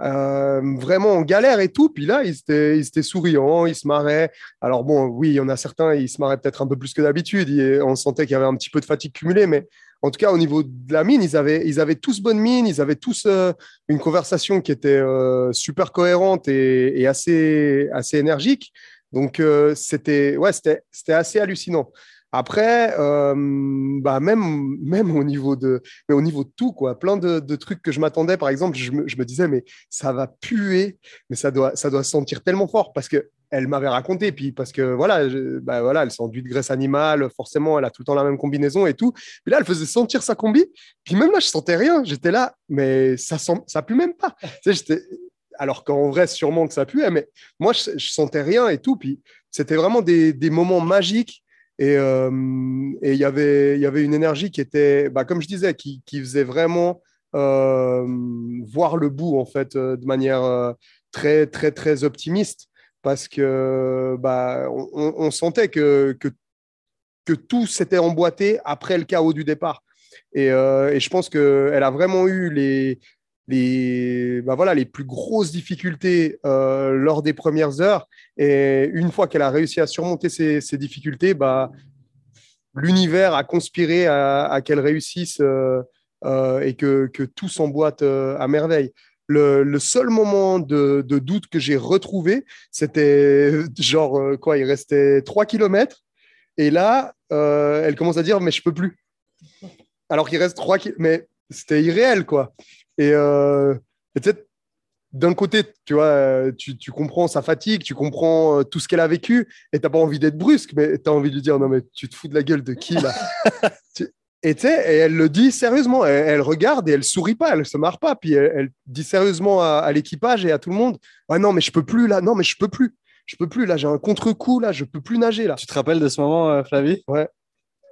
euh, vraiment en galère et tout. Puis là, ils étaient, ils étaient souriants, ils se marraient. Alors bon, oui, il y en a certains, ils se marraient peut-être un peu plus que d'habitude. On sentait qu'il y avait un petit peu de fatigue cumulée, mais en tout cas, au niveau de la mine, ils avaient, ils avaient tous bonne mine, ils avaient tous euh, une conversation qui était euh, super cohérente et, et, assez, assez énergique. Donc, c'était ouais, c'était assez hallucinant. Après, euh, bah même, même au niveau de, mais au niveau de tout, quoi, plein de, trucs que je m'attendais. Par exemple, je me, disais, mais ça va puer, mais ça doit, ça doit sentir tellement fort parce que elle m'avait raconté, puis parce que voilà, bah voilà, elle s'enduit de graisse animale, forcément, elle a tout le temps la même combinaison et tout. Puis là, elle faisait sentir sa combi, puis même là, je sentais rien. J'étais là, mais ça sent, ça pue même pas. tu sais, alors qu'en vrai, sûrement que ça puait, mais moi, je, je sentais rien et tout. Puis c'était vraiment des, des moments magiques euh, et il y avait, une énergie qui était, bah, comme je disais, qui, faisait vraiment euh, voir le bout, en fait, euh, de manière très, très, très optimiste. Parce que bah, on, sentait que, tout s'était emboîté après le chaos du départ. Et je pense qu'elle a vraiment eu les, les, bah voilà, les plus grosses difficultés euh, lors des premières heures. Et une fois qu'elle a réussi à surmonter ces, difficultés, bah, l'univers a conspiré à, qu'elle réussisse euh, euh, et que, que, tout s'emboîte à merveille. Le, le, seul moment de, de doute que j'ai retrouvé, c'était genre, quoi, il restait 3 km. Et là, elle commence à dire, mais je peux plus. Alors qu'il reste 3 km. Mais c'était irréel, quoi. Et, euh, peut-être d'un côté, tu vois, euh, tu, tu, comprends sa fatigue, tu comprends euh, tout ce qu'elle a vécu, et t'as pas envie d'être brusque, mais tu as envie de lui dire non mais tu te fous de la gueule de qui là? Et et elle le dit sérieusement, elle, regarde et elle sourit pas, elle se marre pas, puis elle, dit sérieusement à, l'équipage et à tout le monde, ah non mais je peux plus là, non mais je peux plus, je peux plus là, j'ai un contre-coup là, je peux plus nager là. Tu te rappelles de ce moment, Flavie? Ouais.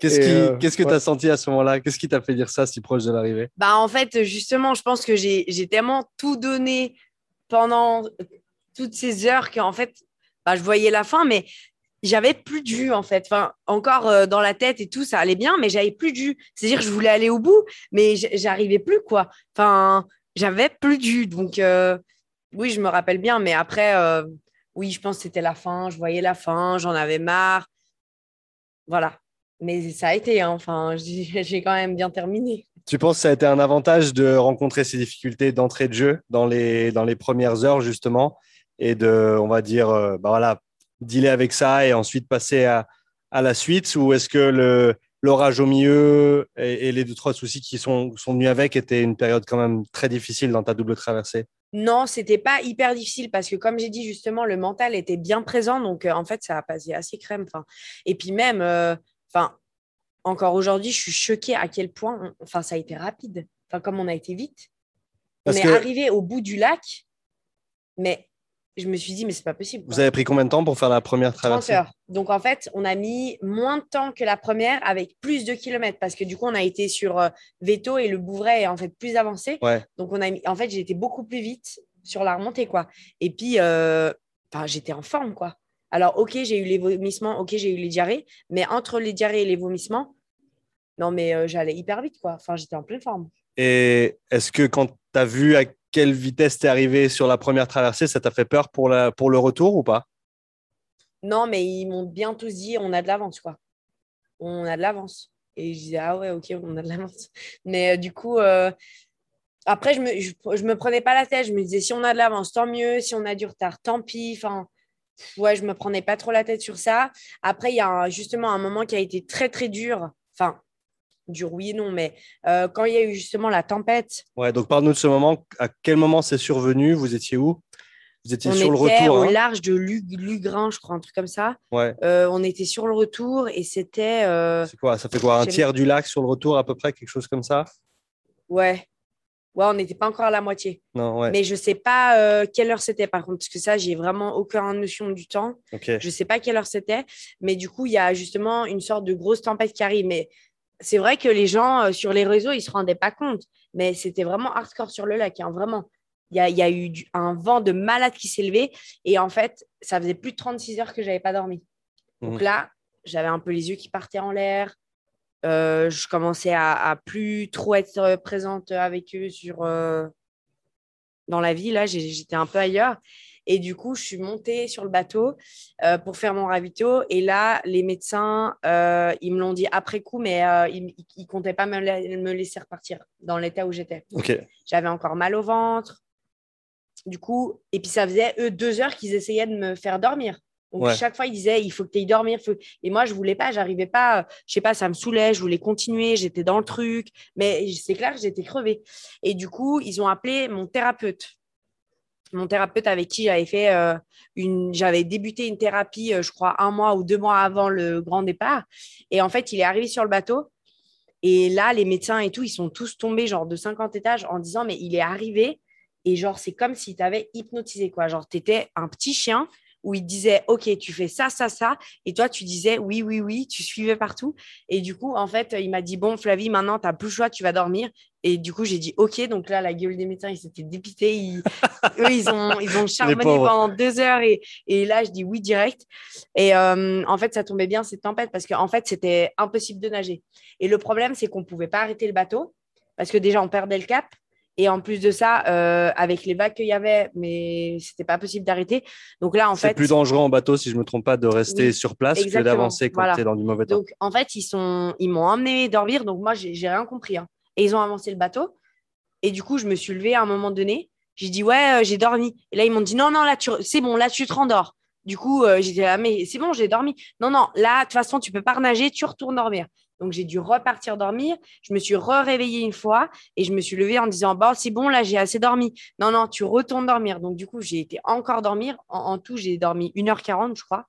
Qu'est-ce, qu'est-ce que tu as senti à ce moment-là? Qu'est-ce qui t'a fait dire ça si proche de l'arrivée? Bah, En fait, justement, je pense que j'ai, tellement tout donné pendant toutes ces heures qu'en fait, bah, je voyais la fin, mais j'avais plus de jus en fait. Enfin, encore euh, dans la tête et tout, ça allait bien, mais j'avais plus de jus. C'est-à-dire que je voulais aller au bout, mais j'arrivais plus quoi. Enfin, j'avais plus de jus. Donc, euh, oui, je me rappelle bien, mais après, euh, oui, je pense que c'était la fin. Je voyais la fin, j'en avais marre. Voilà mais ça a été, hein. enfin, j'ai quand même bien terminé. Tu penses que ça a été un avantage de rencontrer ces difficultés d'entrée de jeu dans les, dans les premières heures, justement, et de, on va dire, euh, bah voilà, dealer avec ça et ensuite passer à, à la suite? Ou est-ce que l'orage au milieu et, les deux, trois soucis qui sont, sont venus avec étaient une période quand même très difficile dans ta double traversée? Non, c'était pas hyper difficile parce que, comme j'ai dit justement, le mental était bien présent. Donc, euh, en fait, ça a passé assez crème. Enfin, et puis même, euh, Enfin, encore aujourd'hui, je suis choquée à quel point, enfin, ça a été rapide. Enfin, comme on a été vite. on est arrivé au bout du lac, mais je me suis dit, mais c'est pas possible. Vous avez pris combien de temps pour faire la première traversée? 30 heures. Donc, en fait, on a mis moins de temps que la première avec plus de kilomètres parce que du coup, on a été sur euh, Veto et le Bouvray est en fait plus avancé. Donc, on a mis... en fait, j'ai été beaucoup plus vite sur la remontée, quoi. Et puis, euh... j'étais en forme, quoi. Alors, ok, j'ai eu les vomissements, ok, j'ai eu les diarrhées, mais entre les diarrhées et les vomissements, non, mais euh, j'allais hyper vite, quoi. Enfin, j'étais en pleine forme. Et est-ce que quand tu as vu à quelle vitesse tu es arrivé sur la première traversée, ça t'a fait peur pour, la, pour le retour ou pas? Non, mais ils m'ont bien tous dit on a de l'avance, quoi. On a de l'avance. Et je disais, ah ouais, ok, on a de l'avance. Mais euh, du coup, euh, après, je me, je, me prenais pas la tête. Je me disais, si on a de l'avance, tant mieux. Si on a du retard, tant pis. Enfin, ouais, je me prenais pas trop la tête sur ça. Après, il y a justement un moment qui a été très, très dur. Enfin, dur, oui et non, mais euh, quand il y a eu justement la tempête. Ouais, donc parle-nous de ce moment. À quel moment c'est survenu? Vous étiez où? Vous étiez sur le retour au hein? large de Lugrin, je crois, un truc comme ça. Ouais. Euh, on était sur le retour et c'était. Euh, c'est quoi? Ça fait quoi? Un tiers du lac sur le retour, à peu près, quelque chose comme ça? Ouais. Ouais, on n'était pas encore à la moitié. Non, ouais. Mais je ne sais pas euh, quelle heure c'était, par contre, parce que ça, j'ai vraiment aucune notion du temps. Je ne sais pas quelle heure c'était. Mais du coup, il y a justement une sorte de grosse tempête qui arrive. Mais c'est vrai que les gens euh, sur les réseaux, ils ne se rendaient pas compte. Mais c'était vraiment hardcore sur le lac, hein, vraiment. Il y a, y a, eu un vent de malade qui s'est levé. Et en fait, ça faisait plus de 36 heures que je n'avais pas dormi. Donc mmh. là, j'avais un peu les yeux qui partaient en l'air. Euh, je commençais à, à, plus trop être présente avec eux sur. Euh, dans la vie. Là, j'étais un peu ailleurs. Et du coup, je suis montée sur le bateau euh, pour faire mon ravito. Et là, les médecins, euh, ils me l'ont dit après coup, mais euh, ils ne comptaient pas me, me, laisser repartir dans l'état où j'étais. J'avais encore mal au ventre. Du coup, et puis ça faisait, eux, deux heures qu'ils essayaient de me faire dormir. Donc, chaque fois, ils disaient, il faut que tu ailles dormir. Et moi, je voulais pas, j'arrivais pas, je sais pas, ça me saoulait, je voulais continuer, j'étais dans le truc. Mais c'est clair que j'étais crevée. Et du coup, ils ont appelé mon thérapeute mon thérapeute avec qui j'avais fait euh, une, j'avais débuté une thérapie, euh, je crois, un mois ou deux mois avant le grand départ. Et en fait, il est arrivé sur le bateau. Et là, les médecins et tout, ils sont tous tombés, genre de 50 étages, en disant, mais il est arrivé. Et genre, c'est comme si tu avais hypnotisé, quoi. Genre, tu étais un petit chien où il disait OK, tu fais ça, ça, ça. Et toi, tu disais oui, oui, oui, tu suivais partout. Et du coup, en fait, il m'a dit Bon, Flavie, maintenant, tu n'as plus le choix, tu vas dormir. Et du coup, j'ai dit OK. Donc là, la gueule des médecins, ils s'étaient dépités. Ils, eux, ils ont, ils ont charbonné pendant deux heures. Et, et, là, je dis oui direct. Et euh, en fait, ça tombait bien cette tempête parce qu'en fait, c'était impossible de nager. Et le problème, c'est qu'on ne pouvait pas arrêter le bateau parce que déjà, on perdait le cap. Et en plus de ça, euh, avec les vagues qu'il y avait, mais c'était pas possible d'arrêter. Donc là, en fait. C'est plus dangereux en bateau, si je me trompe pas, de rester sur place que d'avancer quand tu es dans du mauvais temps. Donc en fait, ils sont, ils m'ont emmené dormir. Donc moi, j'ai rien compris. Hein. Et ils ont avancé le bateau. Et du coup, je me suis levée à un moment donné. J'ai dit ouais, euh, j'ai dormi. Et là, ils m'ont dit non, non, là, tu... c'est bon, là, tu te rendors. Du coup, euh, j'ai dit ah, mais c'est bon, j'ai dormi. Non, non, là, de toute façon, tu peux pas nager, tu retournes dormir. Donc, j'ai dû repartir dormir. Je me suis re-réveillée une fois et je me suis levée en disant Bon, c'est bon, là, j'ai assez dormi. Non, non, tu retournes dormir. Donc, du coup, j'ai été encore dormir. En, tout, j'ai dormi 1h40, je crois.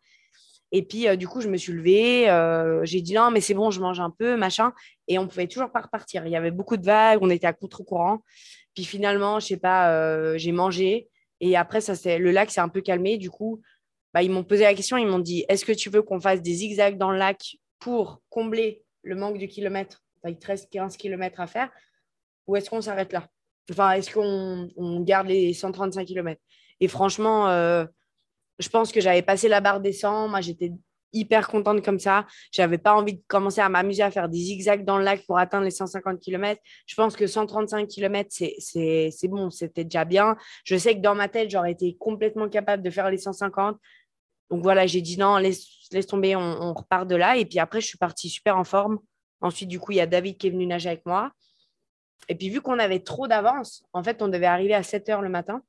Et puis, euh, du coup, je me suis levée. Euh, j'ai dit Non, mais c'est bon, je mange un peu, machin. Et on pouvait toujours pas repartir. Il y avait beaucoup de vagues. On était à contre-courant. Puis finalement, je sais pas, euh, j'ai mangé. Et après, ça, le lac s'est un peu calmé. Du coup, bah, ils m'ont posé la question. Ils m'ont dit Est-ce que tu veux qu'on fasse des zigzags dans le lac pour combler le manque de kilomètres, il te reste 15 kilomètres à faire, ou est-ce qu'on s'arrête là? Enfin, est-ce qu'on garde les 135 kilomètres? Et franchement, euh, je pense que j'avais passé la barre des 100. Moi, j'étais hyper contente comme ça. J'avais pas envie de commencer à m'amuser à faire des zigzags dans le lac pour atteindre les 150 km. Je pense que 135 km, c'est bon, c'était déjà bien. Je sais que dans ma tête, j'aurais été complètement capable de faire les 150. Donc voilà, j'ai dit non, laisse, laisse tomber, on, repart de là. Et puis après, je suis partie super en forme. Ensuite, du coup, il y a David qui est venu nager avec moi. Et puis, vu qu'on avait trop d'avance, en fait, on devait arriver à 7 heures le matin.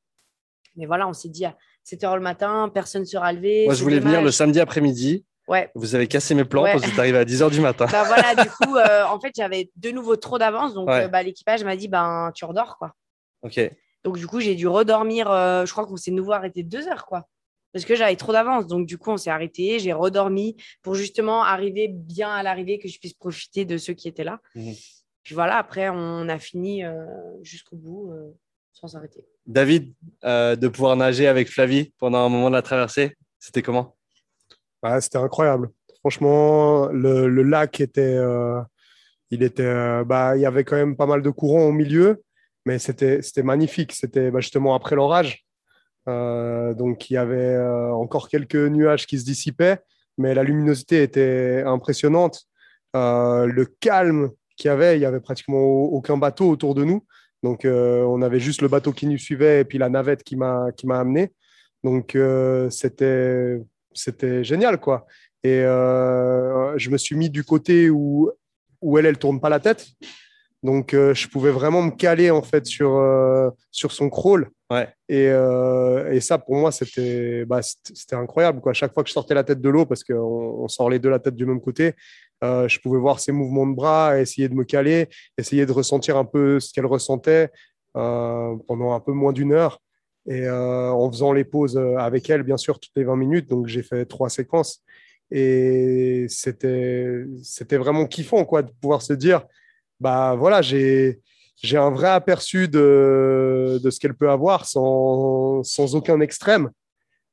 Mais voilà, on s'est dit à 7 heures le matin, personne ne sera levé. Moi, je voulais venir le samedi après-midi. Ouais. Vous avez cassé mes plans parce que vous arrivé à 10 heures du matin. bah voilà, du coup, euh, en fait, j'avais de nouveau trop d'avance. Donc, euh, bah, l'équipage m'a dit, ben, tu redors, quoi. OK. Donc, du coup, j'ai dû redormir. Euh, je crois qu'on s'est nouveau arrêté deux heures, quoi parce que j'avais trop d'avance. Donc, du coup, on s'est arrêté. J'ai redormi pour justement arriver bien à l'arrivée, que je puisse profiter de ceux qui étaient là. Mhm. Puis voilà, après, on a fini euh, jusqu'au bout euh, sans s'arrêter. David, euh, de pouvoir nager avec Flavie pendant un moment de la traversée, c'était comment? C'était incroyable. Franchement, le, lac était. il, était bah, il y avait quand même pas mal de courant au milieu, mais c'était magnifique. C'était bah, justement après l'orage. Euh, donc il y avait euh, encore quelques nuages qui se dissipaient, mais la luminosité était impressionnante. Euh, le calme qu'il y avait, il y avait pratiquement aucun bateau autour de nous. Donc on avait juste le bateau qui nous suivait et puis la navette qui m'a amené. Donc c'était c'était génial quoi. Et je me suis mis du côté où où elle elle tourne pas la tête. Donc, je pouvais vraiment me caler en fait sur, sur son crawl et, euh, et, ça, pour moi, c'était bah, incroyable. Quoi. Chaque fois que je sortais la tête de l'eau, parce qu'on on sort les deux la tête du même côté, euh, je pouvais voir ses mouvements de bras, essayer de me caler, essayer de ressentir un peu ce qu'elle ressentait euh, pendant un peu moins d'une heure. Et en faisant les pauses avec elle, bien sûr, toutes les 20 minutes. Donc, j'ai fait trois séquences. Et c'était vraiment kiffant quoi, de pouvoir se dire, bah voilà, j'ai j'ai un vrai aperçu de, de ce qu'elle peut avoir sans, sans aucun extrême.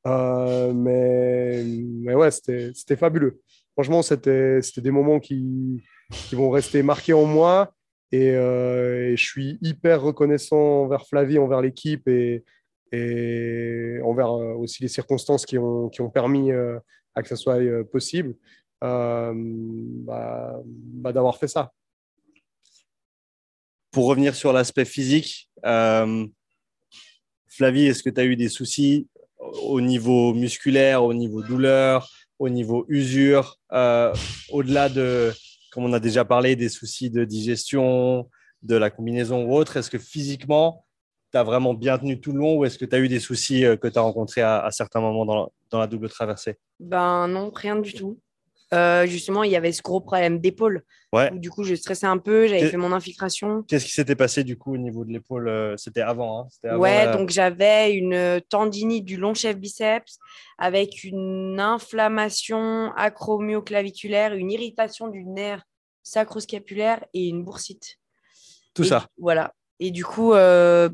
Euh, mais, mais ouais, c'était fabuleux. Franchement, c'était des moments qui, qui vont rester marqués en moi. Et, euh, et, je suis hyper reconnaissant envers Flavie, envers l'équipe et, et envers euh, aussi les circonstances qui ont, qui ont permis à que ça soit possible bah, bah, d'avoir fait ça pour revenir sur l'aspect physique, euh, Flavie, est-ce que tu as eu des soucis au niveau musculaire, au niveau douleur, au niveau usure, euh, au-delà de, comme on a déjà parlé, des soucis de digestion, de la combinaison ou autre Est-ce que physiquement, tu as vraiment bien tenu tout le long ou est-ce que tu as eu des soucis euh, que tu as rencontrés à, certains moments dans, dans la double traversée? Ben non, rien du tout. Euh, justement, il y avait ce gros problème d'épaule. Ouais. Du coup, je stressais un peu, j'avais fait mon infiltration. Qu'est-ce qui s'était passé du coup au niveau de l'épaule euh, C'était avant, hein Ouais, donc j'avais une tendinite du long chef biceps avec une inflammation acromioclaviculaire, une irritation du nerf sacroscapulaire et une boursite. Tout ça. Voilà. Et du coup, euh,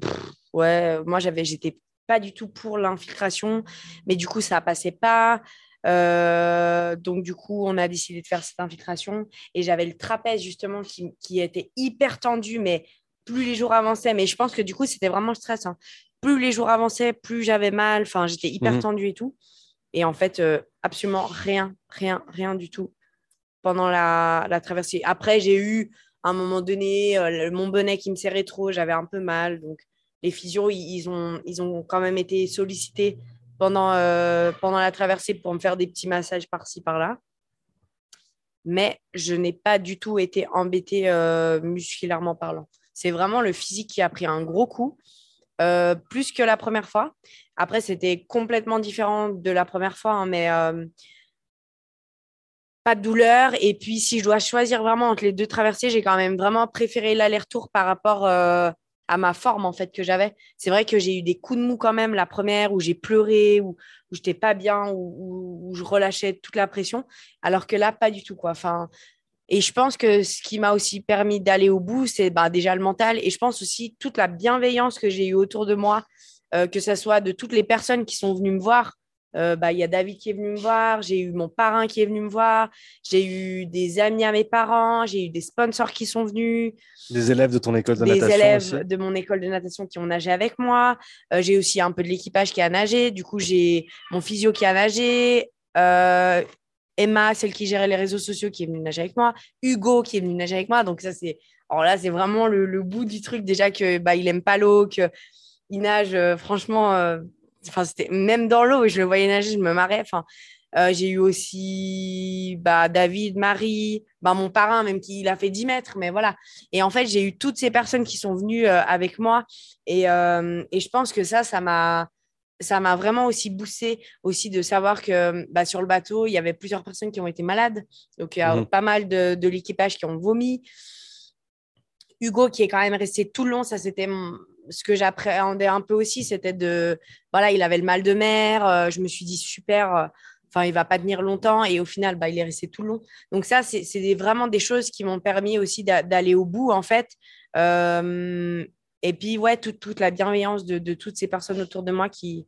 ouais, moi, j'avais, j'étais pas du tout pour l'infiltration, mais du coup, ça passait pas. Euh, donc, du coup, on a décidé de faire cette infiltration. Et j'avais le trapèze, justement, qui, qui, était hyper tendu, mais plus les jours avançaient. Mais je pense que du coup, c'était vraiment le stress. Hein. Plus les jours avançaient, plus j'avais mal. Enfin, j'étais hyper mhm. tendue et tout. Et en fait, euh, absolument rien, rien, rien du tout pendant la, la traversée. Après, j'ai eu à un moment donné euh, mon bonnet qui me serrait trop, j'avais un peu mal. Donc, les physios, ils, ont, ils ont quand même été sollicités pendant, euh, pendant la traversée pour me faire des petits massages par-ci, par-là. Mais je n'ai pas du tout été embêtée euh, musculairement parlant. C'est vraiment le physique qui a pris un gros coup, euh, plus que la première fois. Après, c'était complètement différent de la première fois, hein, mais pas de douleur. Et puis, si je dois choisir vraiment entre les deux traversées, j'ai quand même vraiment préféré l'aller-retour par rapport à ma forme en fait que j'avais. C'est vrai que j'ai eu des coups de mou quand même la première où j'ai pleuré, où, où j'étais pas bien, où, où, je relâchais toute la pression, alors que là pas du tout quoi. Enfin, et je pense que ce qui m'a aussi permis d'aller au bout, c'est bah, déjà le mental et je pense aussi toute la bienveillance que j'ai eu autour de moi, euh, que ce soit de toutes les personnes qui sont venues me voir. Euh, bah, il y a David qui est venu me voir, j'ai eu mon parrain qui est venu me voir, j'ai eu des amis à mes parents, j'ai eu des sponsors qui sont venus. Des élèves de ton école de natation Des élèves de mon école de natation qui ont nagé avec moi. Euh, j'ai aussi un peu de l'équipage qui a nagé. Du coup, j'ai mon physio qui a nagé. Euh, Emma, celle qui gérait les réseaux sociaux, qui est venue nager avec moi. Hugo, qui est venu nager avec moi. Donc, ça, c'est. Alors là, c'est vraiment le, bout du truc. Déjà que bah, il aime pas l'eau, qu'il nage, franchement, enfin, c'était même dans l'eau, je le voyais nager, je me marrais. Enfin, euh, j'ai eu aussi bah, David, Marie, bah, mon parrain, même qui il a fait 10 mètres, mais voilà. Et en fait, j'ai eu toutes ces personnes qui sont venues euh, avec moi. Et, euh, et, je pense que ça, ça m'a. Ça m'a vraiment aussi boosté aussi de savoir que bah, sur le bateau, il y avait plusieurs personnes qui ont été malades. Donc, il y a mhm. pas mal de, de l'équipage qui ont vomi. Hugo, qui est quand même resté tout le long, ça c'était ce que j'appréhendais un peu aussi, c'était de, voilà, il avait le mal de mer. Euh, je me suis dit, super, euh, enfin, il va pas tenir longtemps. Et au final, bah, il est resté tout le long. Donc ça, c'est vraiment des choses qui m'ont permis aussi d'aller au bout, en fait. Euh, et puis, ouais, toute, la bienveillance de, toutes ces personnes autour de moi qui,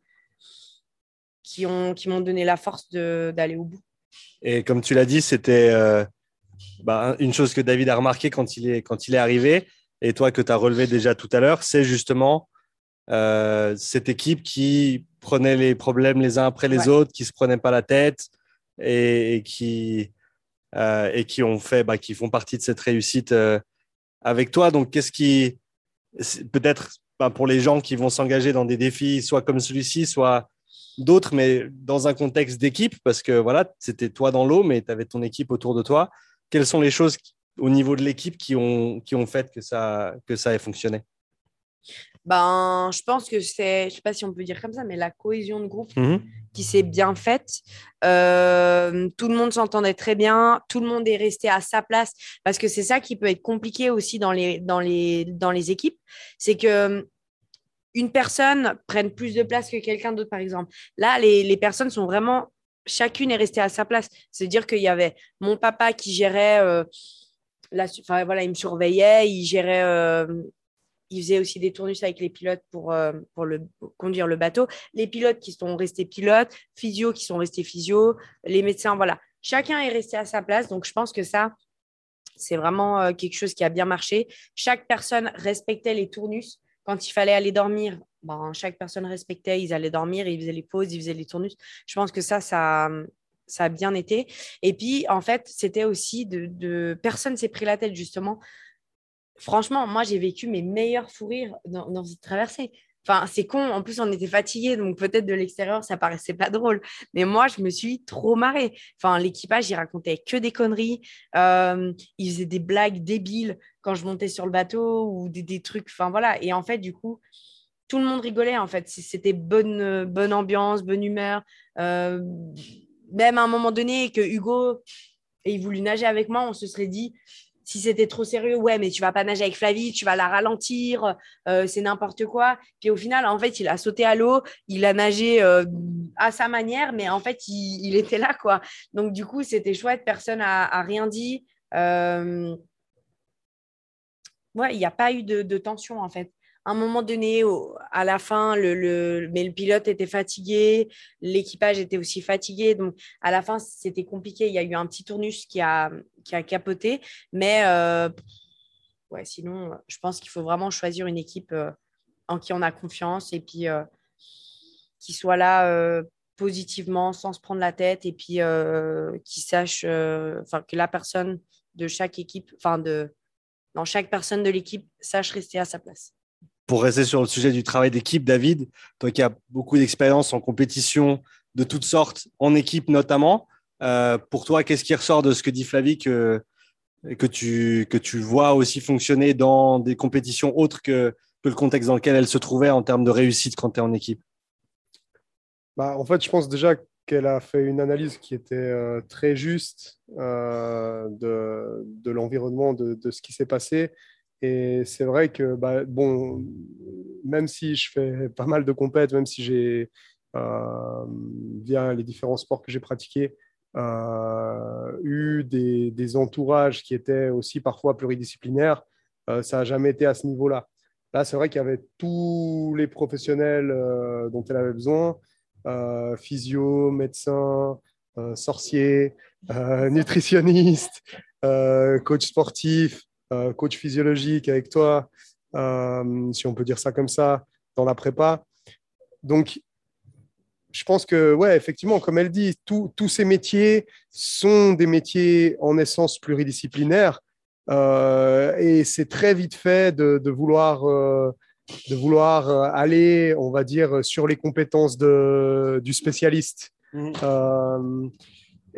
qui m'ont qui donné la force d'aller au bout. Et comme tu l'as dit, c'était bah, une chose que David a remarqué quand il est arrivé et toi que tu as relevé déjà tout à l'heure, c'est justement euh, cette équipe qui prenait les problèmes les uns après les autres, qui se prenait pas la tête et, qui euh, et qui ont fait, bah, qui font partie de cette réussite euh, avec toi. Donc, qu'est-ce qui peut-être bah, pour les gens qui vont s'engager dans des défis, soit comme celui-ci, soit d'autres, mais dans un contexte d'équipe, parce que voilà, c'était toi dans l'eau, mais tu avais ton équipe autour de toi. Quelles sont les choses au niveau de l'équipe qui ont, qui ont fait que ça, que ça ait fonctionné? Ben, je pense que c'est, je ne sais pas si on peut dire comme ça, mais la cohésion de groupe mhm. qui s'est bien faite. Euh, tout le monde s'entendait très bien, tout le monde est resté à sa place, parce que c'est ça qui peut être compliqué aussi dans les, dans les, dans les équipes, c'est que une personne prenne plus de place que quelqu'un d'autre, par exemple. Là, les, les, personnes sont vraiment, chacune est restée à sa place. C'est-à-dire qu'il y avait mon papa qui gérait... Euh, voilà, il me surveillait, il gérait, euh, il faisait aussi des tournus avec les pilotes pour, euh, pour, le, conduire le bateau. Les pilotes qui sont restés pilotes, physio qui sont restés physio, les médecins, voilà. Chacun est resté à sa place. Donc, je pense que ça, c'est vraiment euh, quelque chose qui a bien marché. Chaque personne respectait les tournus. Quand il fallait aller dormir, ben, chaque personne respectait, ils allaient dormir, ils faisaient les pauses, ils faisaient les tournus. Je pense que ça, ça, ça a bien été. Et puis, en fait, c'était aussi de, de... personne s'est pris la tête, justement. Franchement, moi, j'ai vécu mes meilleurs fous rires dans, cette traversée. Enfin, c'est con. En plus, on était fatigués, donc peut-être de l'extérieur, ça paraissait pas drôle. Mais moi, je me suis trop marrée. Enfin, l'équipage, il racontait que des conneries. Euh, il faisait des blagues débiles quand je montais sur le bateau ou des, trucs. Enfin, voilà. Et en fait, du coup, tout le monde rigolait. En fait, c'était bonne, bonne ambiance, bonne humeur. Euh, même à un moment donné, que Hugo et il voulu nager avec moi, on se serait dit si c'était trop sérieux, ouais, mais tu vas pas nager avec Flavie, tu vas la ralentir, euh, c'est n'importe quoi. Puis au final, en fait, il a sauté à l'eau, il a nagé euh, à sa manière, mais en fait, il, était là, quoi. Donc du coup, c'était chouette, personne n'a rien dit. Euh, ouais, il n'y a pas eu de, tension, en fait un moment donné, à la fin, le, mais le pilote était fatigué, l'équipage était aussi fatigué. Donc, à la fin, c'était compliqué. Il y a eu un petit tournus qui a, qui a capoté. Mais euh, sinon, je pense qu'il faut vraiment choisir une équipe euh, en qui on a confiance et puis euh, qui soit là positivement, sans se prendre la tête et puis qui sache, enfin, que la personne de chaque équipe, enfin, de, dans chaque personne de l'équipe sache rester à sa place pour rester sur le sujet du travail d'équipe, David, toi qui as beaucoup d'expérience en compétition de toutes sortes, en équipe notamment, euh, pour toi, qu'est-ce qui ressort de ce que dit Flavie que, que, tu, que tu vois aussi fonctionner dans des compétitions autres que, que le contexte dans lequel elle se trouvait en termes de réussite quand tu es en équipe? Bah, En fait, je pense déjà qu'elle a fait une analyse qui était euh, très juste euh, de, de l'environnement, de, de, ce qui s'est passé. Et c'est vrai que, bah, bon, même si je fais pas mal de compètes, même si j'ai, euh, via les différents sports que j'ai pratiqués, euh, eu des, entourages qui étaient aussi parfois pluridisciplinaires, euh, ça n'a jamais été à ce niveau-là. Là, c'est vrai qu'il y avait tous les professionnels dont elle avait besoin, physio, médecin, sorcier, nutritionniste, coach sportif, euh, coach physiologique avec toi, euh, si on peut dire ça comme ça, dans la prépa. Donc, je pense que, ouais, effectivement, comme elle dit, tous ces métiers sont des métiers en essence pluridisciplinaires. Euh, et c'est très vite fait de, vouloir, de vouloir aller, on va dire, sur les compétences de, du spécialiste. Mmh.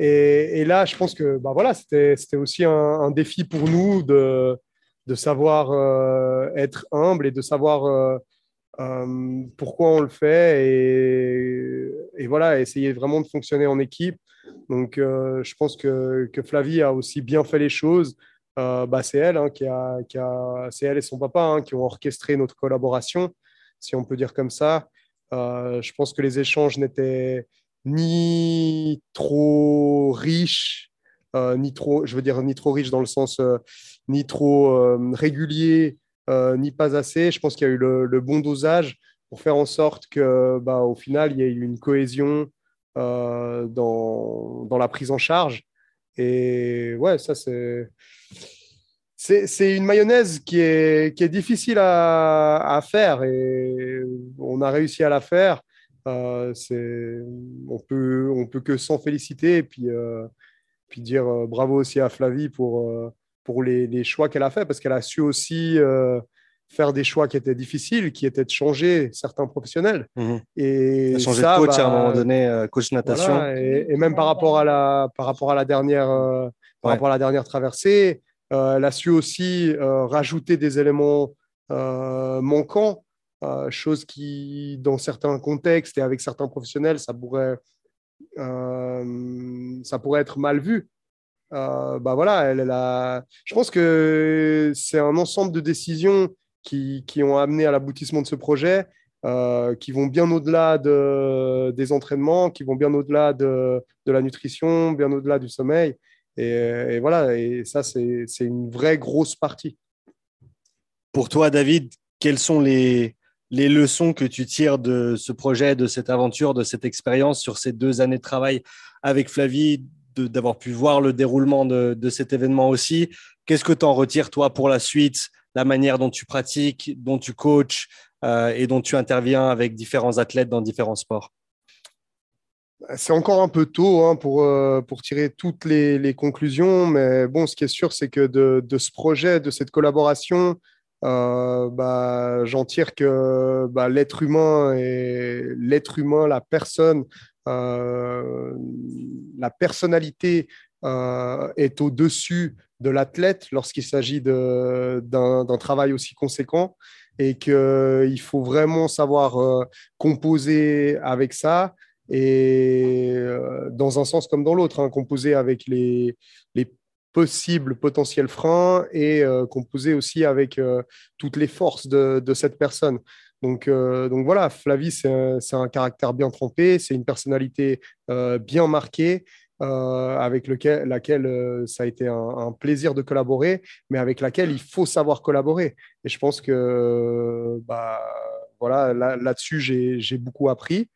Et, là, je pense que bah voilà, c'était aussi un, défi pour nous de, savoir euh, être humble et de savoir euh, euh, pourquoi on le fait et, voilà, essayer vraiment de fonctionner en équipe. Donc, je pense que, que, Flavie a aussi bien fait les choses. bah, c'est elle, hein, qui a, qui a elle et son papa hein, qui ont orchestré notre collaboration, si on peut dire comme ça. je pense que les échanges n'étaient ni trop riche, euh, ni trop, je veux dire, ni trop riche dans le sens euh, ni trop euh, régulier, ni pas assez. Je pense qu'il y a eu le, bon dosage pour faire en sorte que, bah, au final, il y ait une cohésion dans, dans, la prise en charge. Et ouais, ça, c'est. C'est une mayonnaise qui est, qui est difficile à, à, faire et on a réussi à la faire. Euh, on peut, on peut que s'en féliciter et puis, euh, puis dire euh, bravo aussi à Flavie pour, pour les, les choix qu'elle a fait parce qu'elle a su aussi faire des choix qui étaient difficiles, qui étaient de changer certains professionnels. Mmh et changer de coach à un bah, moment donné, coach natation. et, même par rapport à la, par rapport à la dernière, par rapport à la dernière traversée, elle a su aussi rajouter des éléments manquants euh, chose qui, dans certains contextes et avec certains professionnels, ça pourrait, euh, ça pourrait être mal vu. Euh, bah voilà, elle, elle je pense que c'est un ensemble de décisions qui, qui ont amené à l'aboutissement de ce projet, qui vont bien au-delà de, des entraînements, qui vont bien au-delà de, de, la nutrition, bien au-delà du sommeil. Et, voilà, et ça, c'est une vraie grosse partie. Pour toi, David, quels sont les, les leçons que tu tires de ce projet, de cette aventure, de cette expérience sur ces deux années de travail avec Flavie, d'avoir pu voir le déroulement de, cet événement aussi. Qu'est-ce que tu en retires, toi, pour la suite, la manière dont tu pratiques, dont tu coaches euh, et dont tu interviens avec différents athlètes dans différents sports? C'est encore un peu tôt hein, pour, euh, pour tirer toutes les, conclusions, mais bon, ce qui est sûr, c'est que de, de, ce projet, de cette collaboration, bah, j'en tire que bah, l'être humain et l'être humain, la personne, la personnalité est au-dessus de l'athlète lorsqu'il s'agit d'un travail aussi conséquent et qu'il faut vraiment savoir composer avec ça et euh, dans un sens comme dans l'autre, hein, composé avec les, les, possibles potentiels freins et euh, composé aussi avec euh, toutes les forces de, cette personne. Donc, donc voilà, Flavie, c'est un, caractère bien trempé, c'est une personnalité bien marquée. avec lequel, laquelle ça a été un, un, plaisir de collaborer, mais avec laquelle il faut savoir collaborer. Et je pense que bah, voilà, là-dessus, j'ai beaucoup appris.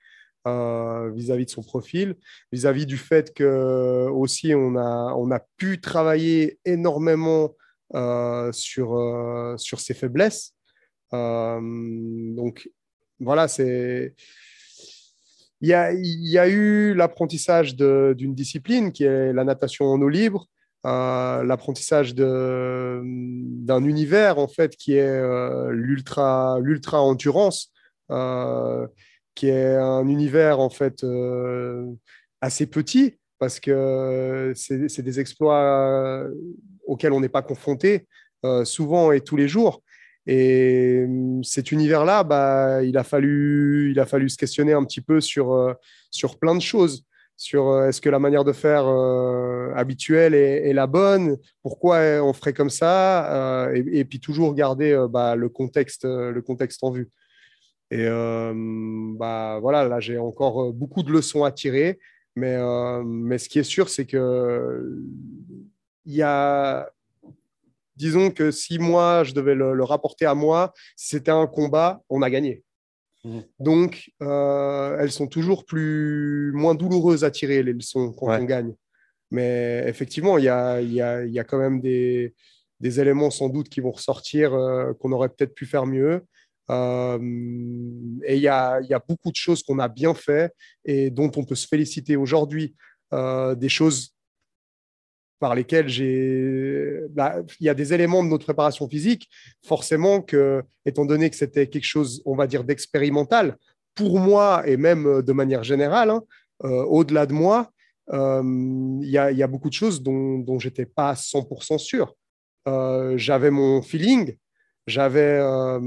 Euh, vis-à-vis de son profil, vis-à-vis du fait que aussi on a, on a pu travailler énormément euh, sur, euh, sur ses faiblesses. donc voilà, c'est. Il y a, y a eu l'apprentissage d'une discipline qui est la natation en eau libre, l'apprentissage d'un univers en fait qui est l'ultra endurance qui est un univers en fait euh, assez petit parce que c'est des exploits euh, auxquels on n'est pas confronté euh, souvent et tous les jours. Et cet univers-là, bah, il, a fallu, il a fallu se questionner un petit peu sur, sur plein de choses. Sur est-ce que la manière de faire habituelle est, la bonne? Pourquoi on ferait comme ça? Et, puis toujours garder bah, le, contexte, le contexte en vue. Et euh, bah, voilà, là, j'ai encore euh, beaucoup de leçons à tirer. Mais, euh, mais ce qui est sûr, c'est que il y a, disons que si moi, je devais le, rapporter à moi, si c'était un combat, on a gagné. Mmh. Donc, elles sont toujours plus, moins douloureuses à tirer, les leçons, quand on gagne. Mais effectivement, il y a, y, a, y a, quand même des, des, éléments sans doute qui vont ressortir qu'on aurait peut-être pu faire mieux. Euh, et il y a, beaucoup de choses qu'on a bien fait et dont on peut se féliciter aujourd'hui. Euh, des choses par lesquelles j'ai. Bah, il y a des éléments de notre préparation physique, forcément, que, étant donné que c'était quelque chose, on va dire, d'expérimental, pour moi et même de manière générale, hein, euh, au-delà de moi, il y, y, a beaucoup de choses dont, dont j'étais pas 100% sûr. J'avais mon feeling, j'avais, euh,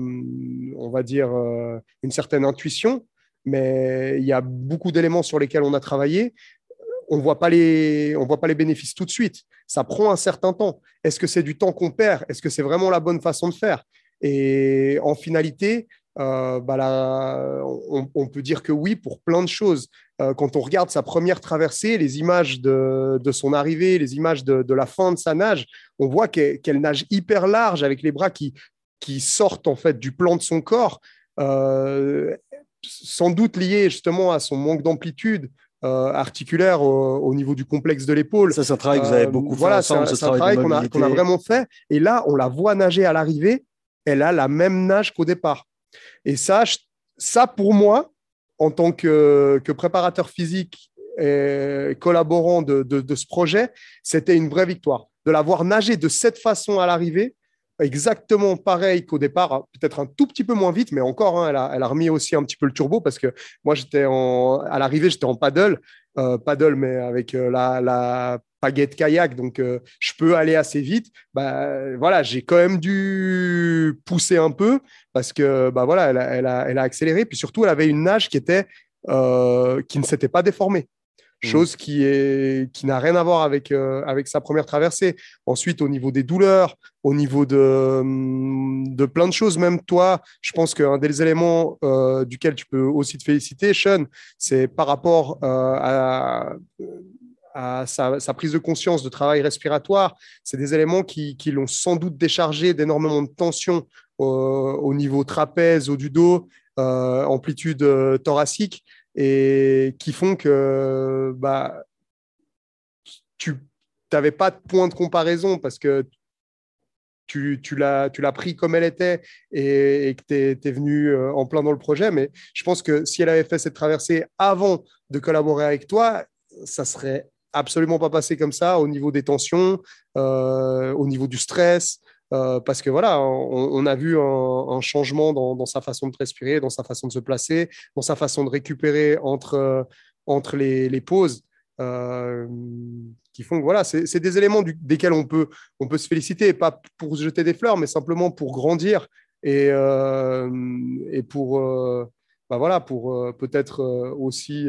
on va dire, euh, une certaine intuition, mais il y a beaucoup d'éléments sur lesquels on a travaillé. On ne voit pas les bénéfices tout de suite. Ça prend un certain temps. Est-ce que c'est du temps qu'on perd? Est-ce que c'est vraiment la bonne façon de faire? Et en finalité, euh, bah on, peut dire que oui pour plein de choses. quand on regarde sa première traversée, les images de, son arrivée, les images de, la fin de sa nage, on voit qu'elle nage hyper large avec les bras qui, qui sortent en fait du plan de son corps, euh, sans doute lié justement à son manque d'amplitude euh, articulaire au, niveau du complexe de l'épaule. Ça, c'est un travail que vous avez beaucoup fait voilà. C'est un, travail qu'on a, a, vraiment fait. Et là, on la voit nager à l'arrivée. Elle a la même nage qu'au départ. Et ça, ça, pour moi, en tant que, que préparateur physique et collaborant de, de, de ce projet, c'était une vraie victoire. De la voir nager de cette façon à l'arrivée, exactement pareil qu'au départ, peut-être un tout petit peu moins vite, mais encore, hein, elle, a, remis aussi un petit peu le turbo parce que moi, j'étais à l'arrivée, j'étais en paddle, euh, paddle, mais avec euh, la, la pagaie kayak, donc euh, je peux aller assez vite. Bah, voilà, j'ai quand même dû pousser un peu parce que bah, voilà, elle a accéléré. Puis surtout, elle avait une nage qui, était, qui ne s'était pas déformée. Mmh. chose qui est qui n'a rien à voir avec euh, avec sa première traversée. Ensuite, au niveau des douleurs, au niveau de mmh, de plein de choses, même toi, je pense qu'un des éléments euh, duquel tu peux aussi te féliciter, Sean, c'est par rapport euh, à à sa, prise de conscience de travail respiratoire, c'est des éléments qui, qui l'ont sans doute déchargé d'énormément de tension au niveau trapèze, au du dos, amplitude thoracique et qui font que bah, tu n'avais pas de point de comparaison parce que tu, tu l'as pris comme elle était et, que tu es, venu euh, en plein dans le projet. Mais je pense que si elle avait fait cette traversée avant de collaborer avec toi, ça serait absolument pas passé comme ça au niveau des tensions, euh, au niveau du stress, parce que voilà, on, a vu un, changement dans, sa façon de respirer, dans sa façon de se placer, dans sa façon de récupérer entre, entre les, les pauses. qui font voilà, c'est des éléments desquels on peut, on peut se féliciter, pas pour jeter des fleurs, mais simplement pour grandir et, et pour, bah voilà, pour peut-être aussi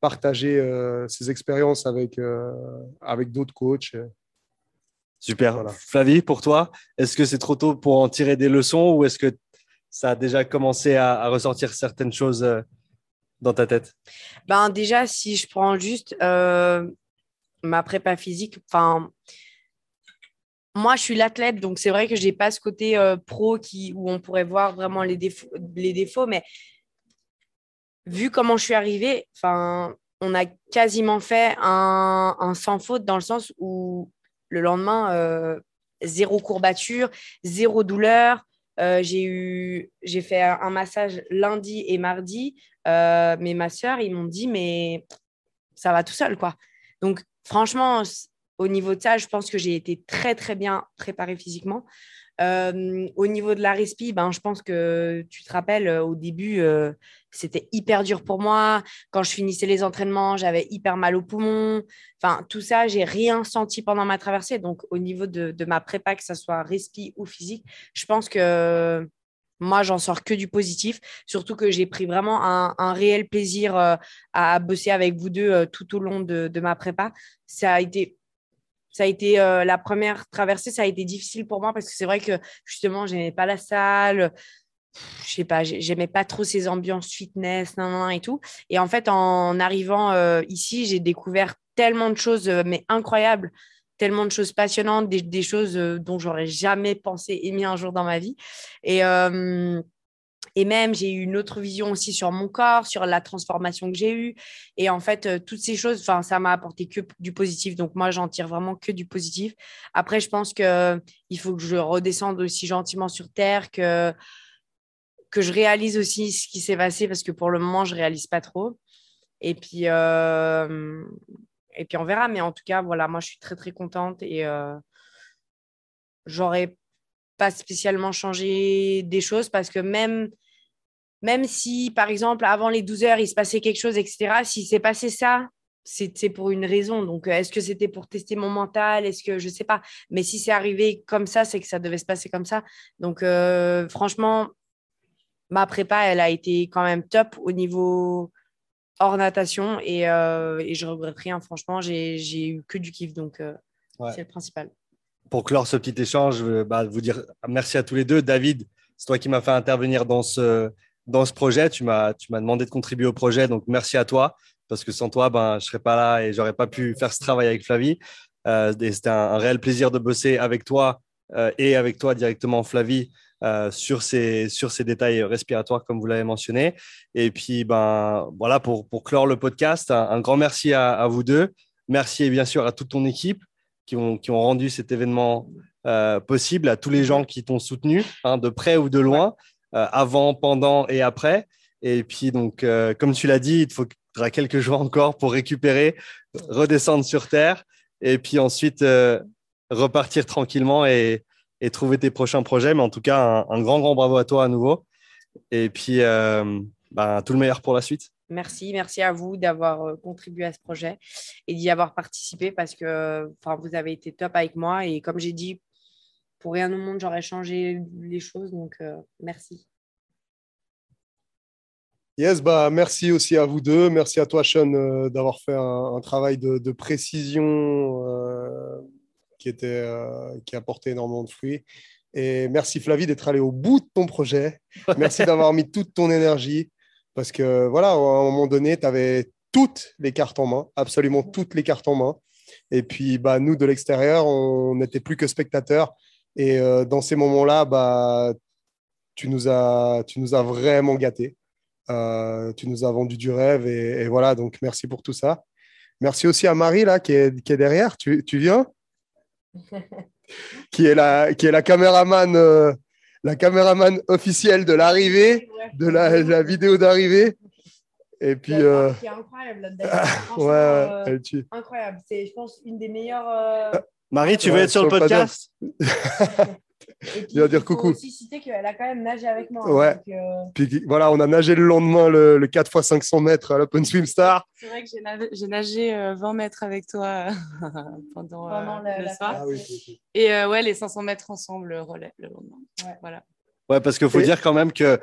partager ses expériences avec, avec d'autres coachs. Super. Flavie, pour toi, est-ce que c'est trop tôt pour en tirer des leçons ou est-ce que ça a déjà commencé à, ressortir certaines choses euh, dans ta tête? Ben, Déjà, si je prends juste euh, ma prépa physique, enfin, moi, je suis l'athlète, donc c'est vrai que je n'ai pas ce côté euh, pro qui, où on pourrait voir vraiment les défauts, les défauts, mais vu comment je suis arrivée, enfin, on a quasiment fait un, un sans faute dans le sens où le lendemain, euh, zéro courbature, zéro douleur. Euh, j'ai j'ai fait un massage lundi et mardi. Euh, mais ma soeur, ils m'ont dit, mais ça va tout seul, quoi. Donc, franchement, au niveau de ça, je pense que j'ai été très, très bien préparée physiquement. Euh, au niveau de la respi, ben, je pense que tu te rappelles, euh, au début, euh, c'était hyper dur pour moi. Quand je finissais les entraînements, j'avais hyper mal au poumon. Enfin, tout ça, j'ai rien senti pendant ma traversée. Donc, au niveau de, ma prépa, que ce soit respi ou physique, je pense que moi, j'en sors que du positif. Surtout que j'ai pris vraiment un, réel plaisir à bosser avec vous deux tout au long de, de ma prépa. Ça a été ça a été euh, la première traversée, ça a été difficile pour moi parce que c'est vrai que justement, j'aimais pas la salle, je sais pas, j'aimais pas trop ces ambiances fitness, nan, et tout. Et en fait, en arrivant euh, ici, j'ai découvert tellement de choses, euh, mais incroyables, tellement de choses passionnantes, des, choses dont j'aurais jamais pensé aimer un jour dans ma vie. Et et même, j'ai eu une autre vision aussi sur mon corps, sur la transformation que j'ai eue. Et en fait, euh, toutes ces choses, ça m'a apporté que du positif. Donc, moi, j'en tire vraiment que du positif. Après, je pense qu'il faut que je redescende aussi gentiment sur Terre, que, que je réalise aussi ce qui s'est passé, parce que pour le moment, je ne réalise pas trop. Et puis, euh, et puis, on verra. Mais en tout cas, voilà, moi, je suis très, très contente. Et euh, j'aurais pas spécialement changé des choses parce que même même si, par exemple, avant les 12 heures, il se passait quelque chose, etc., s'il s'est passé ça, c'est pour une raison. Donc, euh, est-ce que c'était pour tester mon mental? Est-ce que je ne sais pas Mais si c'est arrivé comme ça, c'est que ça devait se passer comme ça. Donc, euh, franchement, ma prépa, elle a été quand même top au niveau hors natation et, euh, et je regrette rien. Franchement, j'ai eu que du kiff. Donc, c'est le principal. Pour clore ce petit échange, je bah, vous dire merci à tous les deux. David, c'est toi qui m'as fait intervenir dans ce, dans ce projet. Tu m'as, tu m'as demandé de contribuer au projet, donc merci à toi, parce que sans toi, ben, je serais pas là et j'aurais pas pu faire ce travail avec Flavie. Euh, c'était un, réel plaisir de bosser avec toi euh, et avec toi directement, Flavie, euh, sur, ces, sur ces détails respiratoires, comme vous l'avez mentionné. Et puis, ben, voilà, pour, pour clore le podcast, un, grand merci à, vous deux. Merci bien sûr à toute ton équipe qui ont, qui ont rendu cet événement possible, à tous les gens qui t'ont soutenu, hein, de près ou de loin. Euh, avant, pendant et après. Et puis, donc, euh, comme tu l'as dit, il te faudra quelques jours encore pour récupérer, redescendre sur Terre et puis ensuite euh, repartir tranquillement et, trouver tes prochains projets. Mais en tout cas, un, grand, grand bravo à toi à nouveau. Et puis, ben, tout le meilleur pour la suite. Merci, merci à vous d'avoir contribué à ce projet et d'y avoir participé parce que vous avez été top avec moi. Et comme j'ai dit, pour rien au monde, j'aurais changé les choses. Donc, euh, merci. Yes, bah, merci aussi à vous deux. Merci à toi, Sean, euh, d'avoir fait un, travail de, précision euh, qui, était, qui a porté énormément de fruits. Et merci, Flavie, d'être allé au bout de ton projet. Merci d'avoir mis toute ton énergie. Parce que, voilà, à un moment donné, tu avais toutes les cartes en main, absolument toutes les cartes en main. Et puis, bah, nous, de l'extérieur, on n'était plus que spectateurs. Et euh, dans ces moments-là, bah, tu, nous as, tu nous as vraiment gâtés. Euh, tu nous as vendu du rêve. Et, voilà, donc merci pour tout ça. Merci aussi à Marie, là, qui est, qui est derrière. Tu, tu viens qui, est la, qui est la caméraman, euh, la caméraman officielle de l'arrivée, de la, la vidéo d'arrivée. Et puis. Euh... Qui est incroyable là ouais, ouais, incroyable. C'est, je pense, une des meilleures. Marie, tu veux être sur, le podcast? Et puis, Il va dire il faut coucou. aussi citer qu'elle a quand même nagé avec moi. Ouais. donc, euh, Puis voilà, on a nagé le lendemain le, le 4 x 500 mètres à l'Open Swim Star. C'est vrai que j'ai nagé, j'ai nagé, euh, 20 mètres avec toi euh, pendant, euh, Pendant le- la soir. fête. Et euh, ouais, les 500 mètres ensemble, le relais le lendemain. Ouais. Voilà. Ouais, parce qu'il faut Et- dire quand même que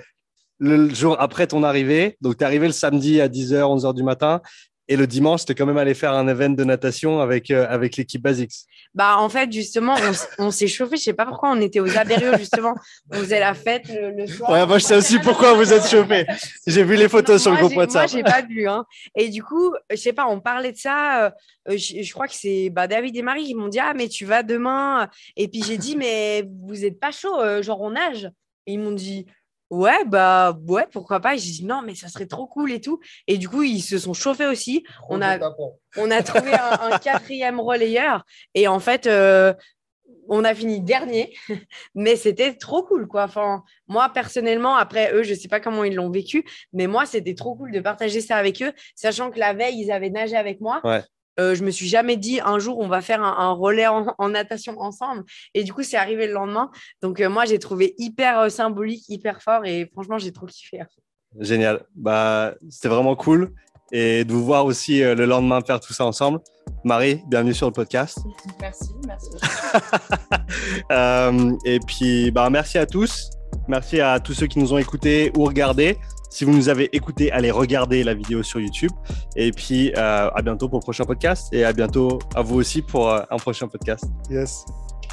le jour après ton arrivée, donc tu es arrivé le samedi à 10h, 11h du matin, et le dimanche, tu es quand même allé faire un event de natation avec, euh, avec l'équipe Basics. Bah, en fait, justement, on, s'est chauffé. Je sais pas pourquoi on était aux Abériaux, justement. On faisait la fête le, le soir. Ouais, moi, je sais aussi pourquoi vous êtes chauffé. J'ai vu les photos sur le groupe j'ai- Moi, WhatsApp. j'ai pas bu. Hein. Et du coup, je sais pas, on parlait de ça. euh, je, je crois que c'est bah, David et Marie qui m'ont dit Ah, mais tu vas demain. Et puis j'ai dit Mais vous êtes pas chaud, euh, genre on nage. Et ils m'ont dit Ouais, bah ouais, pourquoi pas. Et j'ai dit Non, mais ça serait trop cool et tout. Et du coup, ils se sont chauffés aussi. On a, on a trouvé un, un quatrième relayeur. Et en fait, euh, on a fini dernier, mais c'était trop cool, quoi. Enfin, moi, personnellement, après eux, je sais pas comment ils l'ont vécu, mais moi, c'était trop cool de partager ça avec eux, sachant que la veille, ils avaient nagé avec moi. Ouais. Euh, je me suis jamais dit un jour on va faire un, un relais en, en natation ensemble. Et du coup, c'est arrivé le lendemain. Donc, euh, moi, j'ai trouvé hyper euh, symbolique, hyper fort. Et franchement, j'ai trop kiffé. Génial. Bah, c'était vraiment cool. Et de vous voir aussi euh, le lendemain faire tout ça ensemble. Marie, bienvenue sur le podcast. Merci, merci. Euh, et puis, bah, merci à tous. Merci à tous ceux qui nous ont écoutés ou regardés. Si vous nous avez écoutés, allez regarder la vidéo sur YouTube. Et puis, euh, à bientôt pour le prochain podcast. Et à bientôt à vous aussi pour euh, un prochain podcast. Yes.